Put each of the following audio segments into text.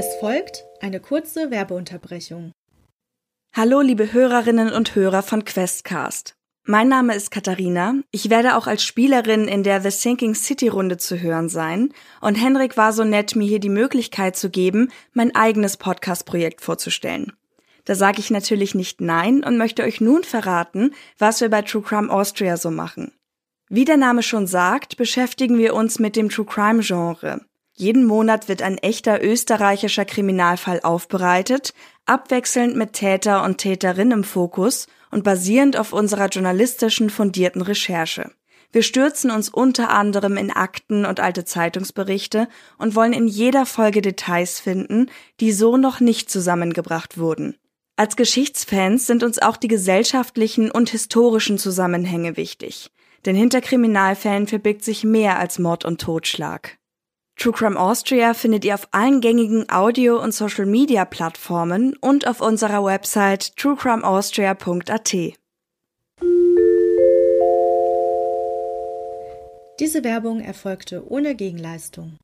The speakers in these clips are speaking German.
Es folgt eine kurze Werbeunterbrechung. Hallo, liebe Hörerinnen und Hörer von Questcast. Mein Name ist Katharina. Ich werde auch als Spielerin in der The Sinking City Runde zu hören sein. Und Henrik war so nett, mir hier die Möglichkeit zu geben, mein eigenes Podcast-Projekt vorzustellen. Da sage ich natürlich nicht nein und möchte euch nun verraten, was wir bei True Crime Austria so machen. Wie der Name schon sagt, beschäftigen wir uns mit dem True Crime Genre. Jeden Monat wird ein echter österreichischer Kriminalfall aufbereitet, abwechselnd mit Täter und Täterin im Fokus und basierend auf unserer journalistischen fundierten Recherche. Wir stürzen uns unter anderem in Akten und alte Zeitungsberichte und wollen in jeder Folge Details finden, die so noch nicht zusammengebracht wurden. Als Geschichtsfans sind uns auch die gesellschaftlichen und historischen Zusammenhänge wichtig. Denn hinter Kriminalfällen verbirgt sich mehr als Mord und Totschlag. True Crime Austria findet ihr auf allen gängigen Audio- und Social-Media-Plattformen und auf unserer Website truecrimeaustria.at. Diese Werbung erfolgte ohne Gegenleistung.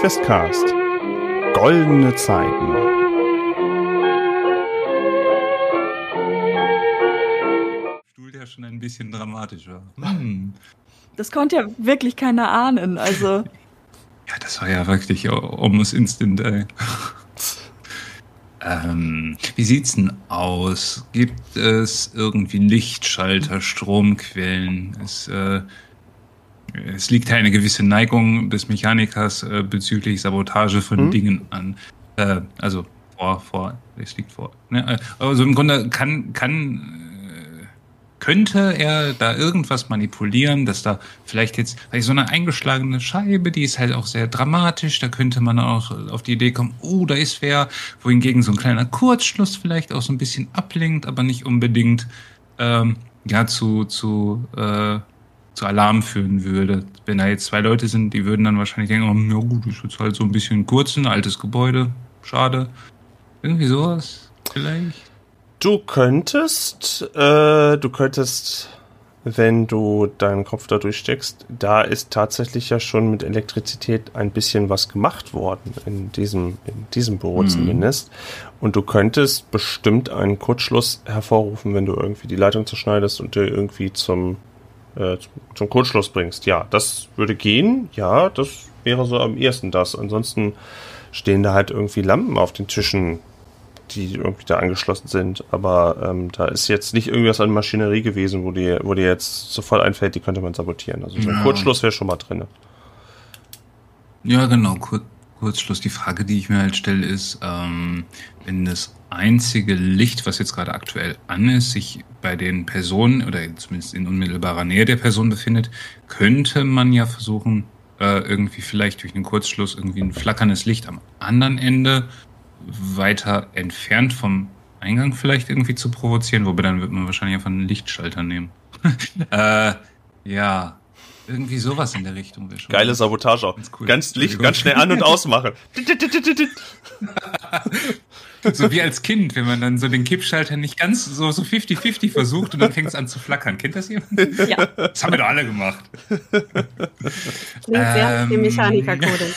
Questcast. Goldene Zeiten. Schon ein bisschen dramatischer. Hm. Das konnte ja wirklich keiner ahnen, also. ja, das war ja wirklich almost instant, ey. ähm, wie sieht's denn aus? Gibt es irgendwie Lichtschalter, Stromquellen? Es, äh, es liegt eine gewisse Neigung des Mechanikers äh, bezüglich Sabotage von hm? Dingen an. Äh, also vor, vor, es liegt vor. Ne? Also im Grunde kann, kann könnte er da irgendwas manipulieren, dass da vielleicht jetzt vielleicht so eine eingeschlagene Scheibe, die ist halt auch sehr dramatisch, da könnte man auch auf die Idee kommen, oh, da ist wer, wohingegen so ein kleiner Kurzschluss vielleicht auch so ein bisschen ablenkt, aber nicht unbedingt ähm, ja zu zu äh, zu Alarm führen würde. Wenn da jetzt zwei Leute sind, die würden dann wahrscheinlich denken, oh, ja gut, ist jetzt halt so ein bisschen kurz, ein altes Gebäude, schade. Irgendwie sowas vielleicht. Du könntest, äh, du könntest, wenn du deinen Kopf da durchsteckst, da ist tatsächlich ja schon mit Elektrizität ein bisschen was gemacht worden in diesem, in diesem Büro mhm. zumindest. Und du könntest bestimmt einen Kurzschluss hervorrufen, wenn du irgendwie die Leitung zerschneidest und dir irgendwie zum, äh, zum Kurzschluss bringst. Ja, das würde gehen. Ja, das wäre so am ehesten das. Ansonsten stehen da halt irgendwie Lampen auf den Tischen die irgendwie da angeschlossen sind. Aber ähm, da ist jetzt nicht irgendwas an Maschinerie gewesen, wo dir wo die jetzt sofort einfällt, die könnte man sabotieren. Also so ein ja. Kurzschluss wäre schon mal drin. Ja, genau. Kur Kurzschluss. Die Frage, die ich mir halt stelle, ist, ähm, wenn das einzige Licht, was jetzt gerade aktuell an ist, sich bei den Personen oder zumindest in unmittelbarer Nähe der Person befindet, könnte man ja versuchen, äh, irgendwie vielleicht durch einen Kurzschluss irgendwie ein flackerndes Licht am anderen Ende weiter entfernt vom Eingang vielleicht irgendwie zu provozieren, wobei dann wird man wahrscheinlich einfach einen Lichtschalter nehmen. äh, ja, irgendwie sowas in der Richtung wäre schon. Geile Sabotage auch. Ganz, cool. ganz Licht, ganz schnell an und ausmachen. so wie als Kind, wenn man dann so den Kippschalter nicht ganz so so 50-50 versucht und dann fängt es an zu flackern. Kennt das jemand? Ja. Das haben wir doch alle gemacht. Klingt sehr ähm, Mechanikercode.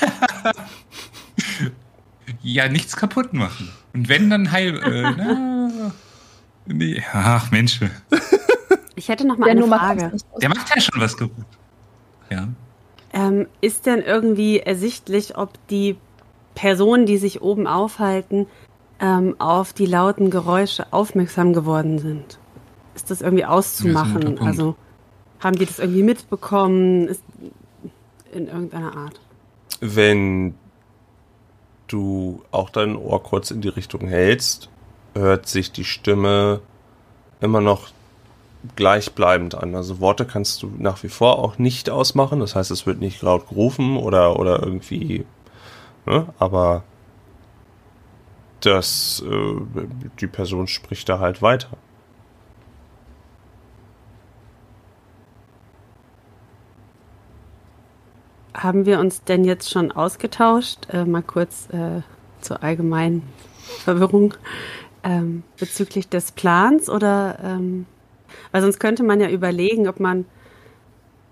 Ja nichts kaputt machen. Und wenn dann heil. Äh, na, nee, ach Mensch. Ich hätte noch mal eine Frage. Der macht ja schon was kaputt. Ja. Ähm, ist denn irgendwie ersichtlich, ob die Personen, die sich oben aufhalten, ähm, auf die lauten Geräusche aufmerksam geworden sind? Ist das irgendwie auszumachen? Das also haben die das irgendwie mitbekommen? Ist in irgendeiner Art? Wenn du auch dein Ohr kurz in die Richtung hältst, hört sich die Stimme immer noch gleichbleibend an. Also Worte kannst du nach wie vor auch nicht ausmachen. Das heißt, es wird nicht laut gerufen oder, oder irgendwie, ne? aber das, äh, die Person spricht da halt weiter. Haben wir uns denn jetzt schon ausgetauscht? Äh, mal kurz äh, zur allgemeinen Verwirrung ähm, bezüglich des Plans oder ähm, Weil sonst könnte man ja überlegen, ob man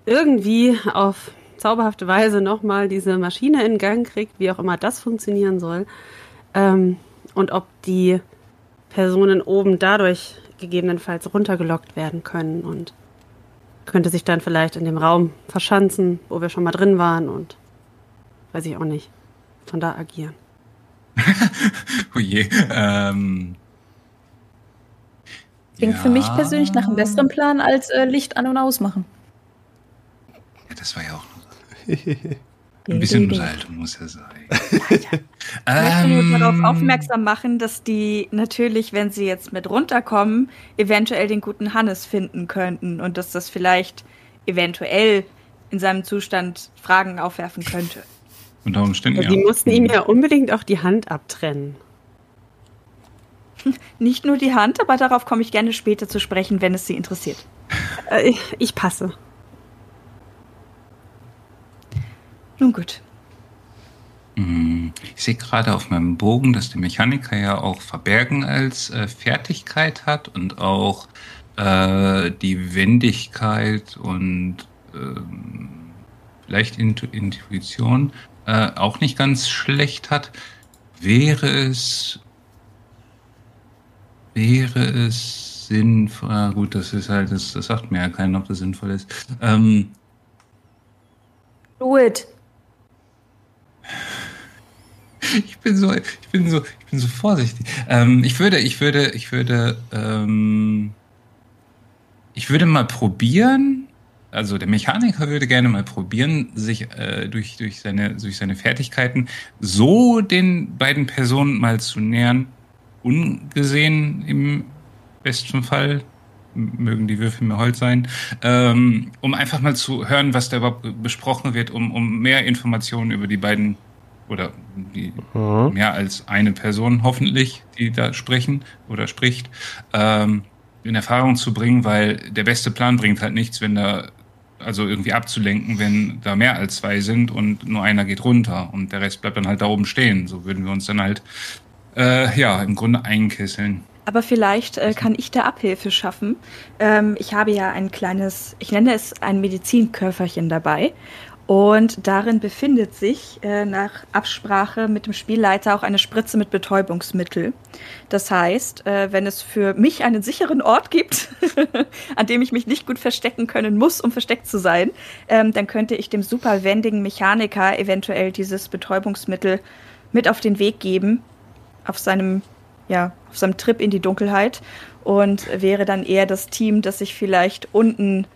irgendwie auf zauberhafte Weise nochmal diese Maschine in Gang kriegt, wie auch immer das funktionieren soll. Ähm, und ob die Personen oben dadurch gegebenenfalls runtergelockt werden können und könnte sich dann vielleicht in dem Raum verschanzen, wo wir schon mal drin waren und weiß ich auch nicht, von da agieren. oh je. Ähm, Klingt ja. für mich persönlich nach einem besseren Plan als äh, Licht an- und ausmachen. Ja, das war ja auch ein bisschen Unterhaltung muss ja sein. Ich möchte nur darauf aufmerksam machen, dass die natürlich, wenn sie jetzt mit runterkommen, eventuell den guten Hannes finden könnten und dass das vielleicht eventuell in seinem Zustand Fragen aufwerfen könnte. Unter Umständen, Aber ja. die mussten ihm ja unbedingt auch die Hand abtrennen. Nicht nur die Hand, aber darauf komme ich gerne später zu sprechen, wenn es Sie interessiert. Äh, ich passe. Nun gut. Hm, Ich sehe gerade auf meinem Bogen, dass der Mechaniker ja auch Verbergen als äh, Fertigkeit hat und auch äh, die Wendigkeit und ähm, vielleicht Intu Intuition äh, auch nicht ganz schlecht hat. Wäre es wäre es sinnvoll, ah, gut, das ist halt, das, das sagt mir ja keiner, ob das sinnvoll ist. Ähm, Do it. Ich bin so, ich bin so, ich bin so vorsichtig. Ähm, ich würde, ich würde, ich würde, ähm, ich würde mal probieren. Also der Mechaniker würde gerne mal probieren, sich äh, durch durch seine durch seine Fertigkeiten so den beiden Personen mal zu nähern, ungesehen im besten Fall mögen die Würfel mir Holz sein, ähm, um einfach mal zu hören, was da überhaupt besprochen wird, um um mehr Informationen über die beiden oder die Mhm. mehr als eine Person hoffentlich, die da sprechen oder spricht, ähm, in Erfahrung zu bringen, weil der beste Plan bringt halt nichts, wenn da also irgendwie abzulenken, wenn da mehr als zwei sind und nur einer geht runter und der Rest bleibt dann halt da oben stehen. So würden wir uns dann halt äh, ja im Grunde einkesseln. Aber vielleicht äh, kann ich da Abhilfe schaffen. Ähm, ich habe ja ein kleines, ich nenne es ein Medizinköfferchen dabei. Und darin befindet sich äh, nach Absprache mit dem Spielleiter auch eine Spritze mit Betäubungsmittel. Das heißt, äh, wenn es für mich einen sicheren Ort gibt, an dem ich mich nicht gut verstecken können muss, um versteckt zu sein, ähm, dann könnte ich dem super wendigen Mechaniker eventuell dieses Betäubungsmittel mit auf den Weg geben, auf seinem, ja, auf seinem Trip in die Dunkelheit und wäre dann eher das Team, das sich vielleicht unten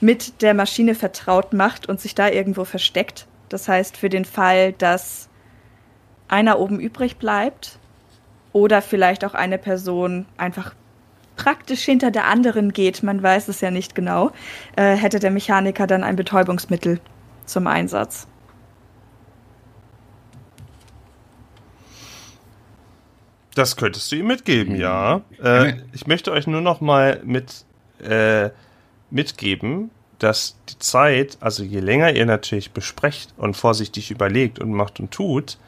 mit der Maschine vertraut macht und sich da irgendwo versteckt. Das heißt, für den Fall, dass einer oben übrig bleibt oder vielleicht auch eine Person einfach praktisch hinter der anderen geht, man weiß es ja nicht genau, äh, hätte der Mechaniker dann ein Betäubungsmittel zum Einsatz. Das könntest du ihm mitgeben, ja. Äh, ich möchte euch nur noch mal mit äh, mitgeben, dass die Zeit, also je länger ihr natürlich besprecht und vorsichtig überlegt und macht und tut,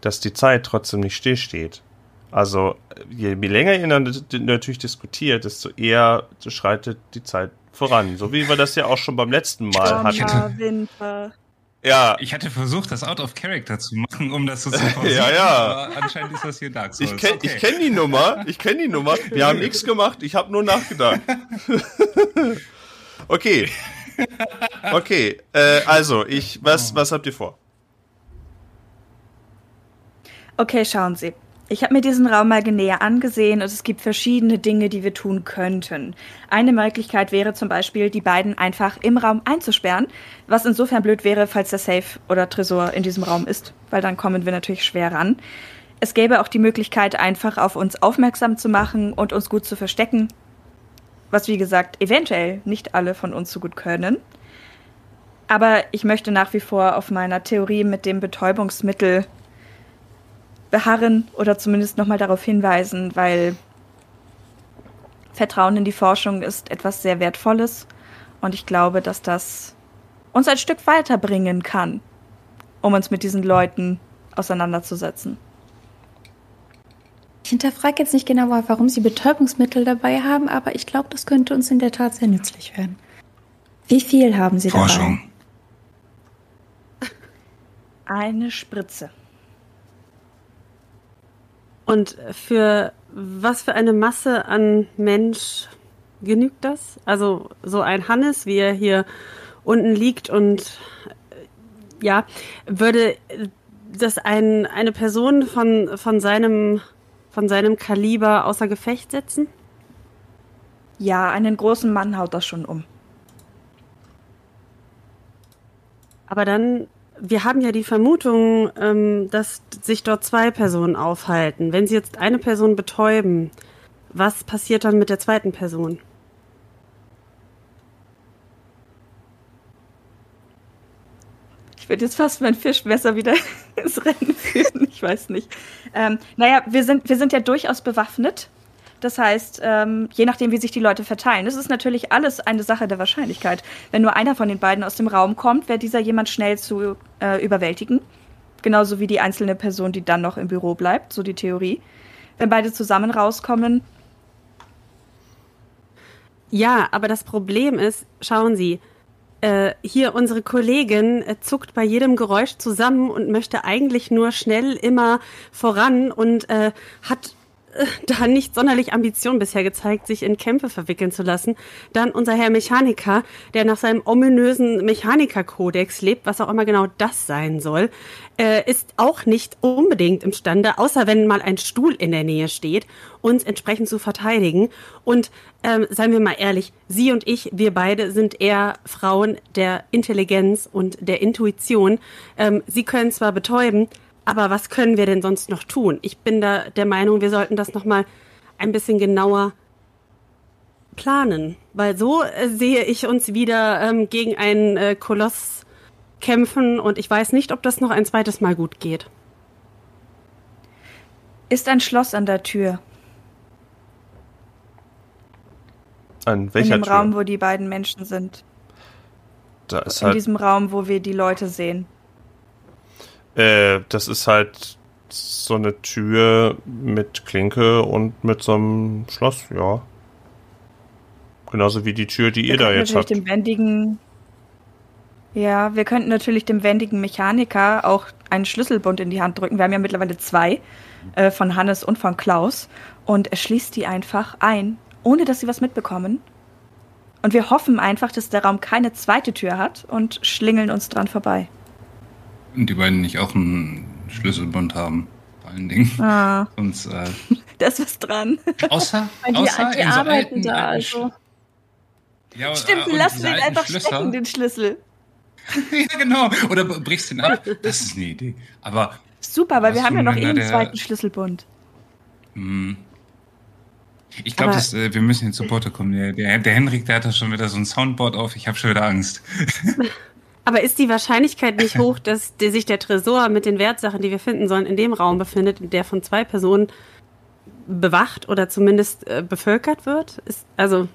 dass die Zeit trotzdem nicht stillsteht. Also je länger ihr dann natürlich diskutiert, desto eher schreitet die Zeit voran. So wie wir das ja auch schon beim letzten Mal hatten. Sommer, Winter. Ja, Ich hatte versucht, das out of character zu machen, um das so zu pausieren, Ja, ja. aber anscheinend ist das hier Dark Souls. ich kenne Okay. ich kenn die Nummer. Ich kenne die Nummer. Wir haben nichts gemacht. Ich habe nur nachgedacht. okay. Okay. Äh, also, ich, was, was habt ihr vor? Okay, schauen Sie. Ich habe mir diesen Raum mal näher angesehen und es gibt verschiedene Dinge, die wir tun könnten. Eine Möglichkeit wäre zum Beispiel, die beiden einfach im Raum einzusperren, was insofern blöd wäre, falls der Safe oder Tresor in diesem Raum ist, weil dann kommen wir natürlich schwer ran. Es gäbe auch die Möglichkeit, einfach auf uns aufmerksam zu machen und uns gut zu verstecken, was wie gesagt eventuell nicht alle von uns so gut können. Aber ich möchte nach wie vor auf meiner Theorie mit dem Betäubungsmittel beharren oder zumindest nochmal darauf hinweisen, weil Vertrauen in die Forschung ist etwas sehr Wertvolles und ich glaube, dass das uns ein Stück weiterbringen kann, um uns mit diesen Leuten auseinanderzusetzen. Ich hinterfrage jetzt nicht genau, warum Sie Betäubungsmittel dabei haben, aber ich glaube, das könnte uns in der Tat sehr nützlich werden. Wie viel haben Sie Forschung. dabei? Eine Spritze. Und für was für eine Masse an Mensch genügt das? Also so ein Hannes, wie er hier unten liegt und äh, ja, würde das ein, eine Person von, von, seinem, von seinem Kaliber außer Gefecht setzen? Ja, einen großen Mann haut das schon um. Aber dann, wir haben ja die Vermutung, ähm, dass sich dort zwei Personen aufhalten. Wenn sie jetzt eine Person betäuben, was passiert dann mit der zweiten Person? Ich würde jetzt fast mein Fischmesser wieder ins Rennen führen. Ich weiß nicht. Ähm, naja, wir sind, wir sind ja durchaus bewaffnet. Das heißt, ähm, je nachdem, wie sich die Leute verteilen, das ist natürlich alles eine Sache der Wahrscheinlichkeit. Wenn nur einer von den beiden aus dem Raum kommt, wäre dieser jemand schnell zu äh, überwältigen. Genauso wie die einzelne Person, die dann noch im Büro bleibt, so die Theorie. Wenn beide zusammen rauskommen. Ja, aber das Problem ist, schauen Sie, äh, hier unsere Kollegin äh, zuckt bei jedem Geräusch zusammen und möchte eigentlich nur schnell immer voran und äh, hat da nicht sonderlich Ambition bisher gezeigt, sich in Kämpfe verwickeln zu lassen. Dann unser Herr Mechaniker, der nach seinem ominösen Mechanikerkodex lebt, was auch immer genau das sein soll, äh, ist auch nicht unbedingt imstande, außer wenn mal ein Stuhl in der Nähe steht, uns entsprechend zu verteidigen. Und ähm, seien wir mal ehrlich, Sie und ich, wir beide sind eher Frauen der Intelligenz und der Intuition. Ähm, Sie können zwar betäuben, aber was können wir denn sonst noch tun? Ich bin da der Meinung, wir sollten das noch mal ein bisschen genauer planen, weil so äh, sehe ich uns wieder ähm, gegen einen äh, Koloss kämpfen und ich weiß nicht, ob das noch ein zweites Mal gut geht. Ist ein Schloss an der Tür. An welcher in dem Tür? Raum, wo die beiden Menschen sind. da ist In halt, diesem Raum, wo wir die Leute sehen. Äh, das ist halt so eine Tür mit Klinke und mit so einem Schloss, ja. Genauso wie die Tür, die ihr Wir da könnten jetzt habt. dem wendigen. Ja, wir könnten natürlich dem wendigen Mechaniker auch einen Schlüsselbund in die Hand drücken. Wir haben ja mittlerweile zwei, äh, von Hannes und von Klaus. Und er schließt die einfach ein, ohne dass sie was mitbekommen. Und wir hoffen einfach, dass der Raum keine zweite Tür hat und schlingeln uns dran vorbei. Und die beiden nicht auch einen Schlüsselbund haben, vor allen Dingen. Ah, Sonst, äh, da ist was dran. außer, die, außer die in so arbeiten alten, da, also. Ja, Stimmt, äh, und lass diese den einfach Schlösser- stecken, den Schlüssel. ja, genau. Oder brichst den ab. Das ist eine Idee. Aber Super, weil wir haben ja noch eh einen zweiten Schlüsselbund. Hm. Ich glaube, äh, wir müssen jetzt zu Porto kommen. Der, der, der Henrik, der hat da schon wieder so ein Soundboard auf. Ich habe schon wieder Angst. Aber ist die Wahrscheinlichkeit nicht hoch, dass der, sich der Tresor mit den Wertsachen, die wir finden sollen, in dem Raum befindet, der von zwei Personen bewacht oder zumindest äh, bevölkert wird? Ist, also,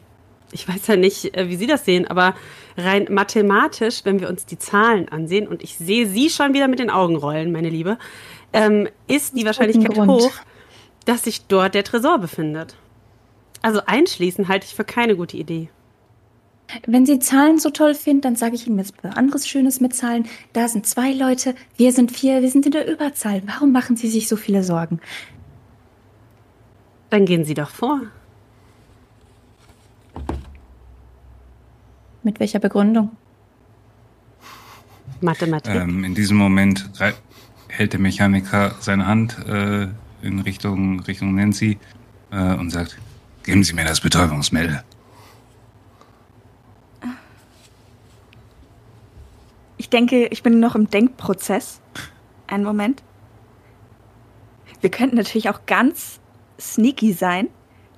ich weiß ja nicht, äh, wie Sie das sehen, aber rein mathematisch, wenn wir uns die Zahlen ansehen, und ich sehe Sie schon wieder mit den Augen rollen, meine Liebe, ähm, ist die Wahrscheinlichkeit hoch, dass sich dort der Tresor befindet. Also einschließen halte ich für keine gute Idee. Wenn Sie Zahlen so toll finden, dann sage ich Ihnen jetzt was anderes Schönes mit Zahlen. Da sind zwei Leute, wir sind vier, wir sind in der Überzahl. Warum machen Sie sich so viele Sorgen? Dann gehen Sie doch vor. Mit welcher Begründung? Mathematik. Ähm, in diesem Moment hält der Mechaniker seine Hand äh, in Richtung, Richtung Nancy äh, und sagt, geben Sie mir das Betäubungsmittel. Ich denke, ich bin noch im Denkprozess. Einen Moment. Wir könnten natürlich auch ganz sneaky sein.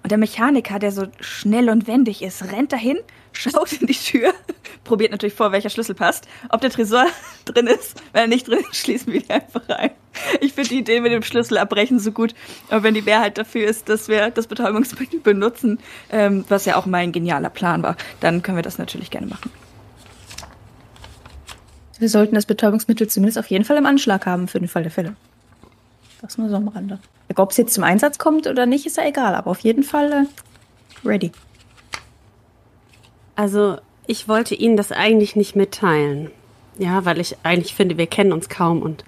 Und der Mechaniker, der so schnell und wendig ist, rennt dahin, schaut in die Tür, probiert natürlich vor, welcher Schlüssel passt. Ob der Tresor drin ist, wenn er nicht drin ist, schließen wir ihn einfach rein. Ich finde die Idee mit dem Schlüssel abbrechen so gut. Aber wenn die Mehrheit dafür ist, dass wir das Betäubungsmittel benutzen, ähm, was ja auch mein genialer Plan war, dann können wir das natürlich gerne machen. Wir sollten das Betäubungsmittel zumindest auf jeden Fall im Anschlag haben für den Fall der Fälle. Das nur so am Rande. Ob es jetzt zum Einsatz kommt oder nicht, ist ja egal, aber auf jeden Fall äh, ready. Also, ich wollte Ihnen das eigentlich nicht mitteilen. Ja, weil ich eigentlich finde, wir kennen uns kaum und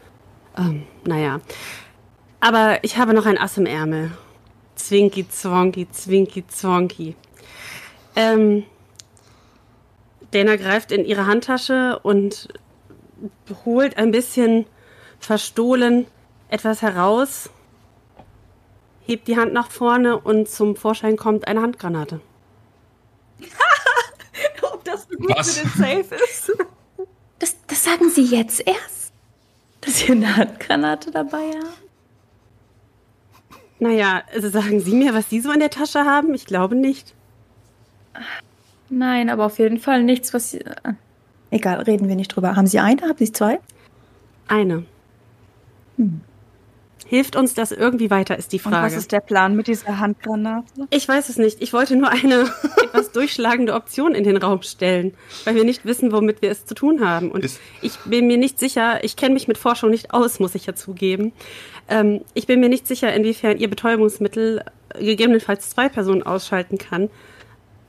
ähm, naja. Aber ich habe noch ein Ass im Ärmel. Zwinki, Zwonki, Zwinki, Zwonki. Ähm, Dana greift in ihre Handtasche und holt ein bisschen verstohlen etwas heraus, hebt die Hand nach vorne und zum Vorschein kommt eine Handgranate. Ob das so gut Was? für den Safe ist? Das, das sagen Sie jetzt erst? Dass Sie eine Handgranate dabei haben? Naja, also sagen Sie mir, was Sie so in der Tasche haben? Ich glaube nicht. Nein, aber auf jeden Fall nichts, was Sie. Äh, egal, reden wir nicht drüber. Haben Sie eine? Haben Sie zwei? Eine. Hm. Hilft uns das irgendwie weiter, ist die Frage. Und was ist der Plan mit dieser Handgranate? Ich weiß es nicht. Ich wollte nur eine etwas durchschlagende Option in den Raum stellen, weil wir nicht wissen, womit wir es zu tun haben. Und ist ich bin mir nicht sicher, ich kenne mich mit Forschung nicht aus, muss ich ja zugeben. Ähm, ich bin mir nicht sicher, inwiefern ihr Betäubungsmittel gegebenenfalls zwei Personen ausschalten kann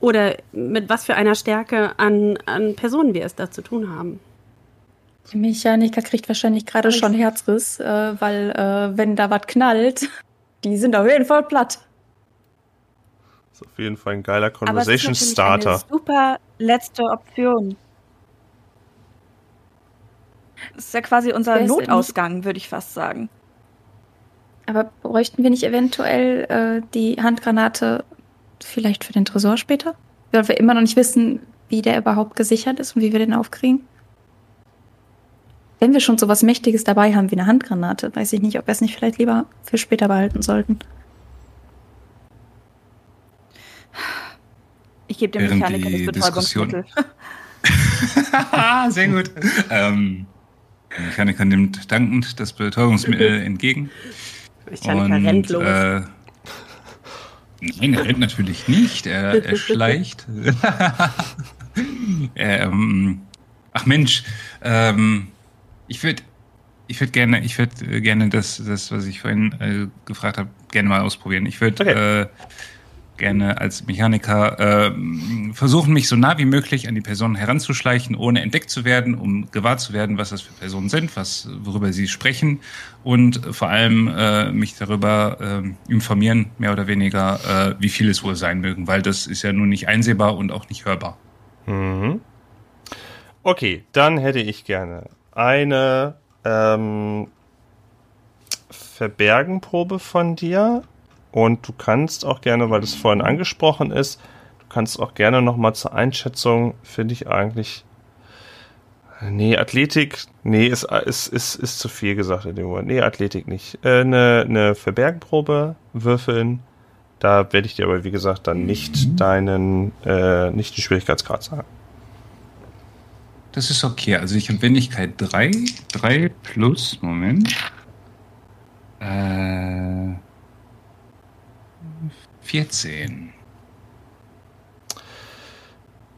oder mit was für einer Stärke an, an Personen wir es da zu tun haben. Die Mechaniker kriegt wahrscheinlich gerade schon Herzriss, äh, weil äh, wenn da was knallt, die sind auf jeden Fall platt. Das ist auf jeden Fall ein geiler Conversation Starter. Eine super letzte Option. Das ist ja quasi unser Notausgang, würde ich fast sagen. Aber bräuchten wir nicht eventuell äh, die Handgranate vielleicht für den Tresor später? Weil wir immer noch nicht wissen, wie der überhaupt gesichert ist und wie wir den aufkriegen. Wenn wir schon so was Mächtiges dabei haben wie eine Handgranate, weiß ich nicht, ob wir es nicht vielleicht lieber für später behalten sollten. Ich gebe dem Mechaniker das Betäubungsmittel. Sehr gut. ähm, der Mechaniker nimmt dankend das Betäubungsmittel entgegen. Mechaniker und, rennt los. Äh, nein, er rennt natürlich nicht. Er, er schleicht. ähm, ach Mensch, ähm, ich würde ich würde gerne, ich würde gerne das, das, was ich vorhin äh, gefragt habe, gerne mal ausprobieren. Ich würde okay. äh, gerne als Mechaniker äh, versuchen, mich so nah wie möglich an die Personen heranzuschleichen, ohne entdeckt zu werden, um gewahr zu werden, was das für Personen sind, was, worüber sie sprechen und vor allem äh, mich darüber äh, informieren, mehr oder weniger, äh, wie viel es wohl sein mögen, weil das ist ja nun nicht einsehbar und auch nicht hörbar. Mhm. Okay, dann hätte ich gerne eine ähm, Verbergenprobe von dir und du kannst auch gerne, weil das vorhin angesprochen ist, du kannst auch gerne nochmal zur Einschätzung, finde ich eigentlich. Nee, Athletik, nee, ist, ist, ist, ist zu viel gesagt in dem Moment. Nee, Athletik nicht. Äh, eine, eine Verbergenprobe würfeln. Da werde ich dir aber, wie gesagt, dann nicht deinen, äh, nicht den Schwierigkeitsgrad sagen. Das ist okay. Also ich habe Wendigkeit 3. 3 plus, Moment. Äh, 14.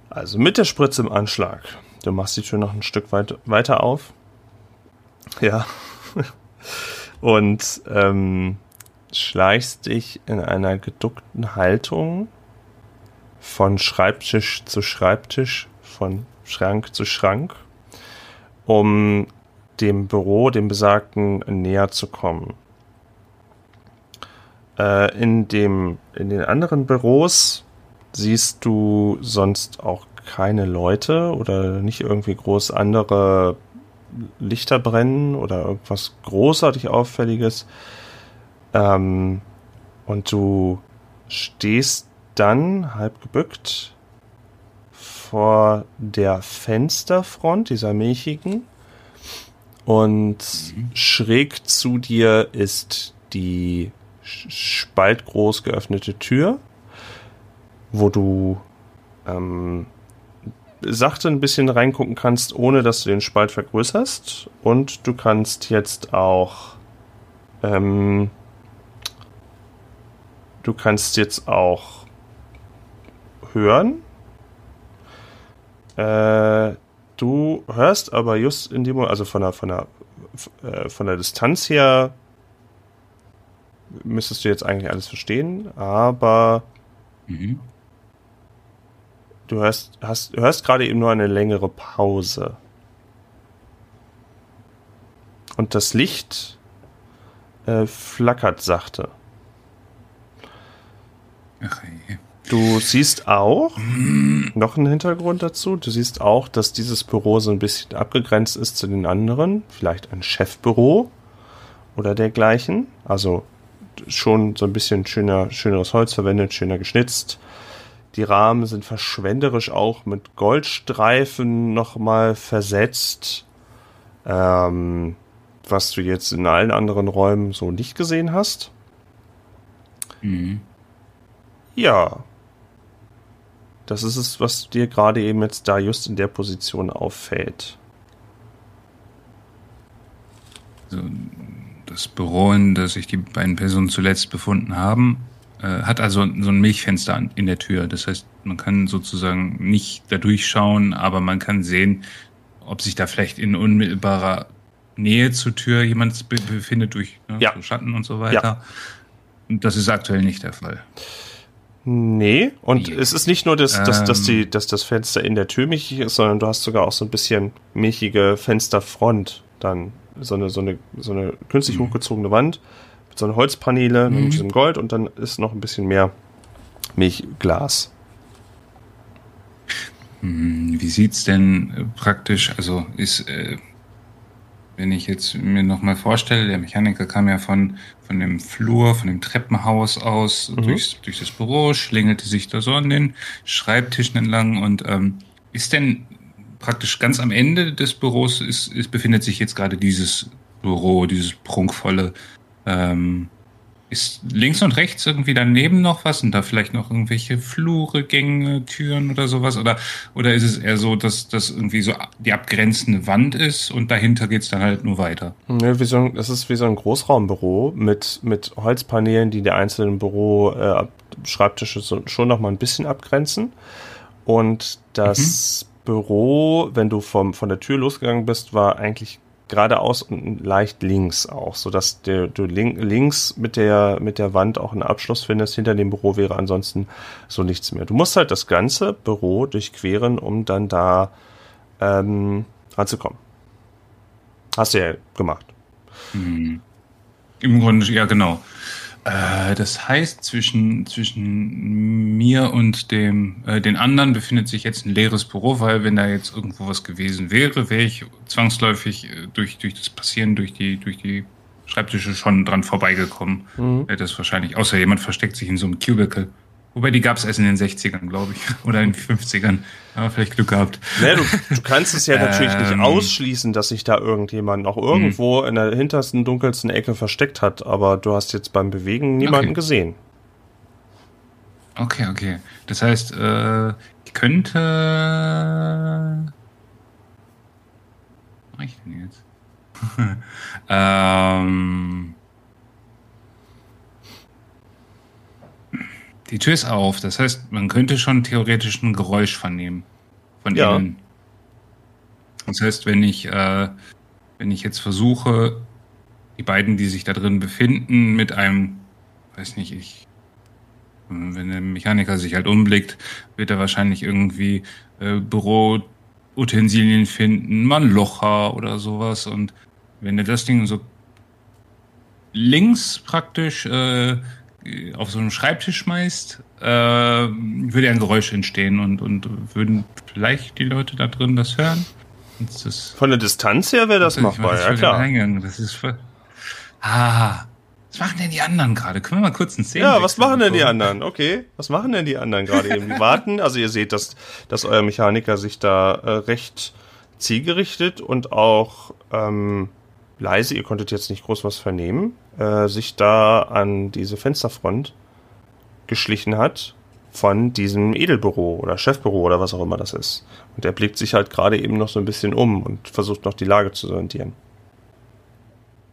Also mit der Spritze im Anschlag. Du machst die Tür noch ein Stück weit weiter auf. Ja. Und ähm, schleichst dich in einer geduckten Haltung von Schreibtisch zu Schreibtisch, von Schrank zu Schrank, um dem Büro, dem Besagten, näher zu kommen. Äh, in, dem, in den anderen Büros siehst du sonst auch keine Leute oder nicht irgendwie groß andere Lichter brennen oder irgendwas großartig Auffälliges. Ähm, und du stehst dann halb gebückt vor der Fensterfront dieser milchigen und mhm. schräg zu dir ist die spaltgroß geöffnete Tür, wo du ähm, sachte ein bisschen reingucken kannst, ohne dass du den Spalt vergrößerst. Und du kannst jetzt auch ähm, du kannst jetzt auch hören äh, du hörst aber just in dem also von der, von der, äh, von der Distanz her, müsstest du jetzt eigentlich alles verstehen, aber Mhm. du hörst, hast, hörst gerade eben nur eine längere Pause. Und das Licht äh, flackert sachte. Ach, je. Du siehst auch noch einen Hintergrund dazu. Du siehst auch, dass dieses Büro so ein bisschen abgegrenzt ist zu den anderen. Vielleicht ein Chefbüro oder dergleichen. Also schon so ein bisschen schöner, schöneres Holz verwendet, schöner geschnitzt. Die Rahmen sind verschwenderisch auch mit Goldstreifen nochmal versetzt. Ähm, was du jetzt in allen anderen Räumen so nicht gesehen hast. Mhm. Ja. Das ist es, was dir gerade eben jetzt da just in der Position auffällt. So, das Büro, in das sich die beiden Personen zuletzt befunden haben, äh, hat also so ein Milchfenster an, in der Tür. Das heißt, man kann sozusagen nicht da durchschauen, aber man kann sehen, ob sich da vielleicht in unmittelbarer Nähe zur Tür jemand be befindet durch ne, Ja. so Schatten und so weiter. Und das ist aktuell nicht der Fall. Nee, und Wie? es ist nicht nur, dass, dass, dass, Ähm. die, dass das Fenster in der Tür milchig ist, sondern du hast sogar auch so ein bisschen milchige Fensterfront. Dann so eine, so eine, so eine künstlich hochgezogene Wand mit so einer Holzpaneele Mhm. mit diesem Gold und dann ist noch ein bisschen mehr Milchglas. Hm, Wie sieht's denn äh, praktisch, also ist, äh, wenn ich jetzt mir nochmal vorstelle, der Mechaniker kam ja von, von dem Flur, von dem Treppenhaus aus Mhm. durchs, durch das Büro, schlängelte sich da so an den Schreibtischen entlang und ähm, ist denn praktisch ganz am Ende des Büros ist, ist, befindet sich jetzt gerade dieses Büro, dieses prunkvolle, ähm, ist links und rechts irgendwie daneben noch was? Sind da vielleicht noch irgendwelche Flure, Gänge, Türen oder sowas? Oder, oder ist es eher so, dass das irgendwie so die abgrenzende Wand ist und dahinter geht's dann halt nur weiter? Ne, wie so ein, das ist wie so ein Großraumbüro mit, mit Holzpaneelen, die die einzelnen Büro äh, Schreibtische so, schon noch mal ein bisschen abgrenzen. Und das Büro, wenn du vom, von der Tür losgegangen bist, war eigentlich geradeaus und leicht links auch, sodass der, du link, links mit der, mit der Wand auch einen Abschluss findest. Hinter dem Büro wäre ansonsten so nichts mehr. Du musst halt das ganze Büro durchqueren, um dann da ähm, ranzukommen. Hast du ja gemacht. Hm. Im Grunde, ja, genau. Äh, das heißt, zwischen, zwischen mir und dem, äh, den anderen befindet sich jetzt ein leeres Büro, weil wenn da jetzt irgendwo was gewesen wäre, wäre ich zwangsläufig äh, durch, durch das Passieren, durch die, durch die Schreibtische schon dran vorbeigekommen. Mhm. Wäre das wahrscheinlich, außer jemand versteckt sich in so einem Cubicle. Wobei die gab es erst in den 60ern, glaube ich. Oder in den 50ern. Aber vielleicht Glück gehabt. Ne, du, du kannst es ja natürlich nicht Ähm. ausschließen, dass sich da irgendjemand noch irgendwo in der hintersten, dunkelsten Ecke versteckt hat, aber du hast jetzt beim Bewegen niemanden Okay. gesehen. Okay, okay. Das heißt, äh, ich könnte. Was mache ich denn jetzt? ähm, die Tür ist auf. Das heißt, man könnte schon theoretisch ein Geräusch vernehmen. Von Ja. innen. Das heißt, wenn ich, äh, wenn ich jetzt versuche, die beiden, die sich da drin befinden, mit einem, weiß nicht, ich wenn der Mechaniker sich halt umblickt, wird er wahrscheinlich irgendwie äh, Büroutensilien finden, mal ein Locher oder sowas. Und wenn er das Ding so links praktisch äh, auf so einem Schreibtisch schmeißt, äh, würde ein Geräusch entstehen und, und würden vielleicht die Leute da drin das hören. Das Von der Distanz her wäre das machbar, weiß, ja klar. Eingang. Das ist voll. Ah, was machen denn die anderen gerade? Können wir mal kurz einen Szenen Ja, was machen denn die anderen? Okay, was machen denn die anderen gerade eben? Die warten, also ihr seht, dass, dass euer Mechaniker sich da äh, recht zielgerichtet und auch ähm, leise, ihr konntet jetzt nicht groß was vernehmen, äh, sich da an diese Fensterfront geschlichen hat von diesem Edelbüro oder Chefbüro oder was auch immer das ist. Und er blickt sich halt gerade eben noch so ein bisschen um und versucht noch die Lage zu sondieren.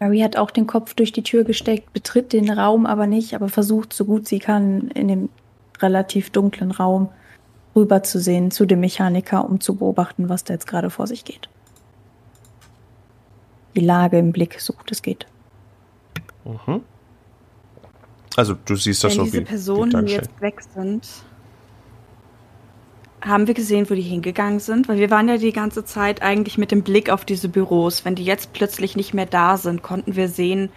Mary hat auch den Kopf durch die Tür gesteckt, betritt den Raum aber nicht, aber versucht so gut sie kann, in dem relativ dunklen Raum rüberzusehen zu dem Mechaniker, um zu beobachten, was da jetzt gerade vor sich geht. Die Lage im Blick, so gut es geht. Mhm. Also du siehst das Wenn so diese wie Personen wie dargestellt. jetzt weg sind, haben wir gesehen, wo die hingegangen sind? Weil wir waren ja die ganze Zeit eigentlich mit dem Blick auf diese Büros. Wenn die jetzt plötzlich nicht mehr da sind, konnten wir sehen,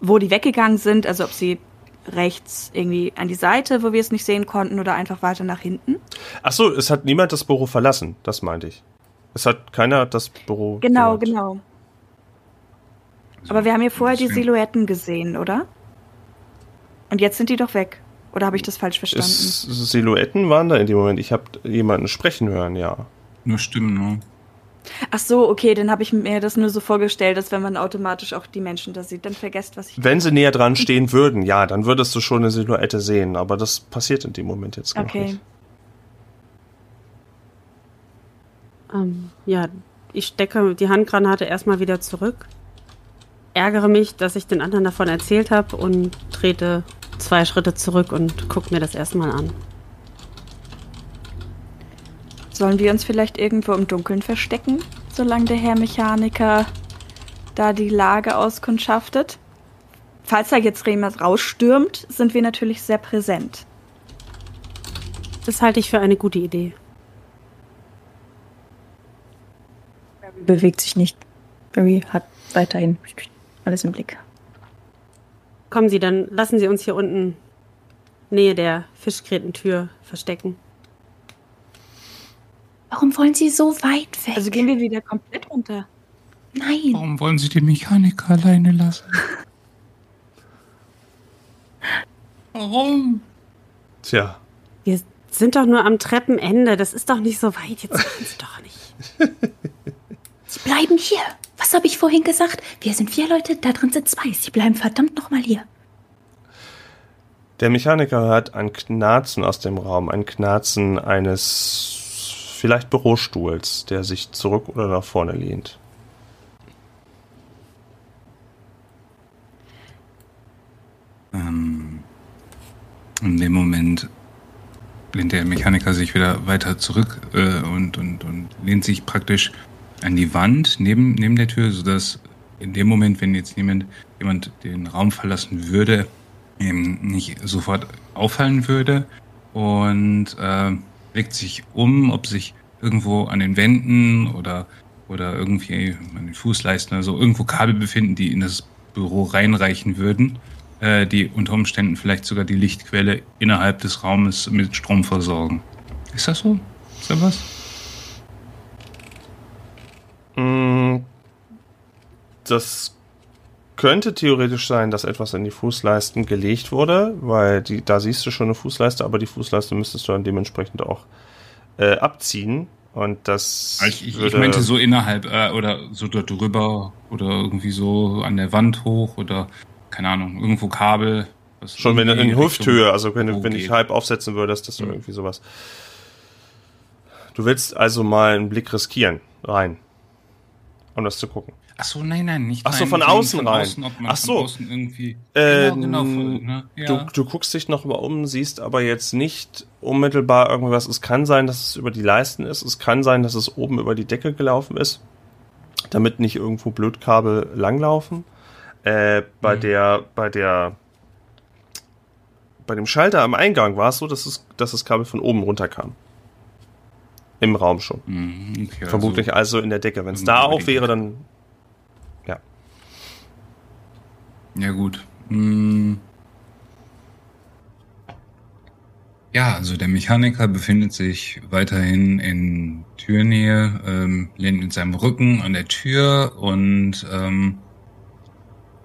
wo die weggegangen sind. Also ob sie rechts irgendwie an die Seite, wo wir es nicht sehen konnten, oder einfach weiter nach hinten. Ach so, es hat niemand das Büro verlassen, das meinte ich. Es hat keiner das Büro. Genau, verlassen. genau. Aber wir haben ja vorher die Silhouetten gesehen, oder? Und jetzt sind die doch weg. Oder habe ich das falsch verstanden? Es, Silhouetten waren da in dem Moment. Ich habe jemanden sprechen hören, ja. Nur Stimmen, ne? Ach so, okay, dann habe ich mir das nur so vorgestellt, dass wenn man automatisch auch die Menschen da sieht, dann vergesst, was ich. Wenn sie näher dran stehen würden, ja, dann würdest du schon eine Silhouette sehen. Aber das passiert in dem Moment jetzt noch Okay. nicht. Ähm, ja, ich stecke die Handgranate erstmal wieder zurück, ärgere mich, dass ich den anderen davon erzählt habe und trete zwei Schritte zurück und gucke mir das erstmal an. Sollen wir uns vielleicht irgendwo im Dunkeln verstecken, solange der Herr Mechaniker da die Lage auskundschaftet? Falls er jetzt jemand rausstürmt, sind wir natürlich sehr präsent. Das halte ich für eine gute Idee. Bewegt sich nicht. Barry hat weiterhin alles im Blick. Kommen Sie, dann lassen Sie uns hier unten Nähe der Fischgrätentür verstecken. Warum wollen Sie so weit weg? Also gehen wir wieder komplett runter. Nein. Warum wollen Sie den Mechaniker alleine lassen? Warum? Tja, Wir sind doch nur am Treppenende. Das ist doch nicht so weit. Jetzt machen Sie doch nicht. Sie bleiben hier. Was habe ich vorhin gesagt? Wir sind vier Leute, da drin sind zwei. Sie bleiben verdammt nochmal hier. der Mechaniker hört ein Knarzen aus dem Raum, ein Knarzen eines vielleicht Bürostuhls, der sich zurück oder nach vorne lehnt. Ähm, in dem Moment lehnt der Mechaniker sich wieder weiter zurück äh, und, und, und lehnt sich praktisch an die Wand neben, neben der Tür, sodass in dem Moment, wenn jetzt jemand, jemand den Raum verlassen würde, eben nicht sofort auffallen würde und äh, legt sich um, ob sich irgendwo an den Wänden oder, oder irgendwie an den Fußleisten oder so irgendwo Kabel befinden, die in das Büro reinreichen würden, äh, die unter Umständen vielleicht sogar die Lichtquelle innerhalb des Raumes mit Strom versorgen. Ist das so? Ist da was? Mm, Das könnte theoretisch sein, dass etwas in die Fußleisten gelegt wurde, weil die, da siehst du schon eine Fußleiste, aber die Fußleiste müsstest du dann dementsprechend auch äh, abziehen. Und das. Ich, ich, ich würde- meinte so innerhalb äh, oder so dort drüber oder irgendwie so an der Wand hoch oder keine Ahnung, irgendwo Kabel. Schon wenn in Hüfthöhe, also wenn, wenn ich halb aufsetzen würdest, dass du Mhm. irgendwie sowas. Du willst also mal einen Blick riskieren, rein. Um das zu gucken. Ach so, nein, nein, nicht Ach so, rein, von außen rein. ob man Ach von so. außen irgendwie. Ähm, genau, genau, ne? ja. Du, du guckst dich noch mal um, siehst aber jetzt nicht unmittelbar irgendwas. Es kann sein, dass es über die Leisten ist. Es kann sein, dass es oben über die Decke gelaufen ist, damit nicht irgendwo Blödkabel langlaufen. Äh, bei Mhm. der, bei der, bei dem Schalter am Eingang war es so, dass es, dass das Kabel von oben runterkam. Im Raum schon. Mhm, okay, Vermutlich also in der Decke. Wenn es da auch wäre, dann ja. Ja, gut. Hm. Ja, also der Mechaniker befindet sich weiterhin in Türnähe, ähm, lehnt mit seinem Rücken an der Tür und ähm,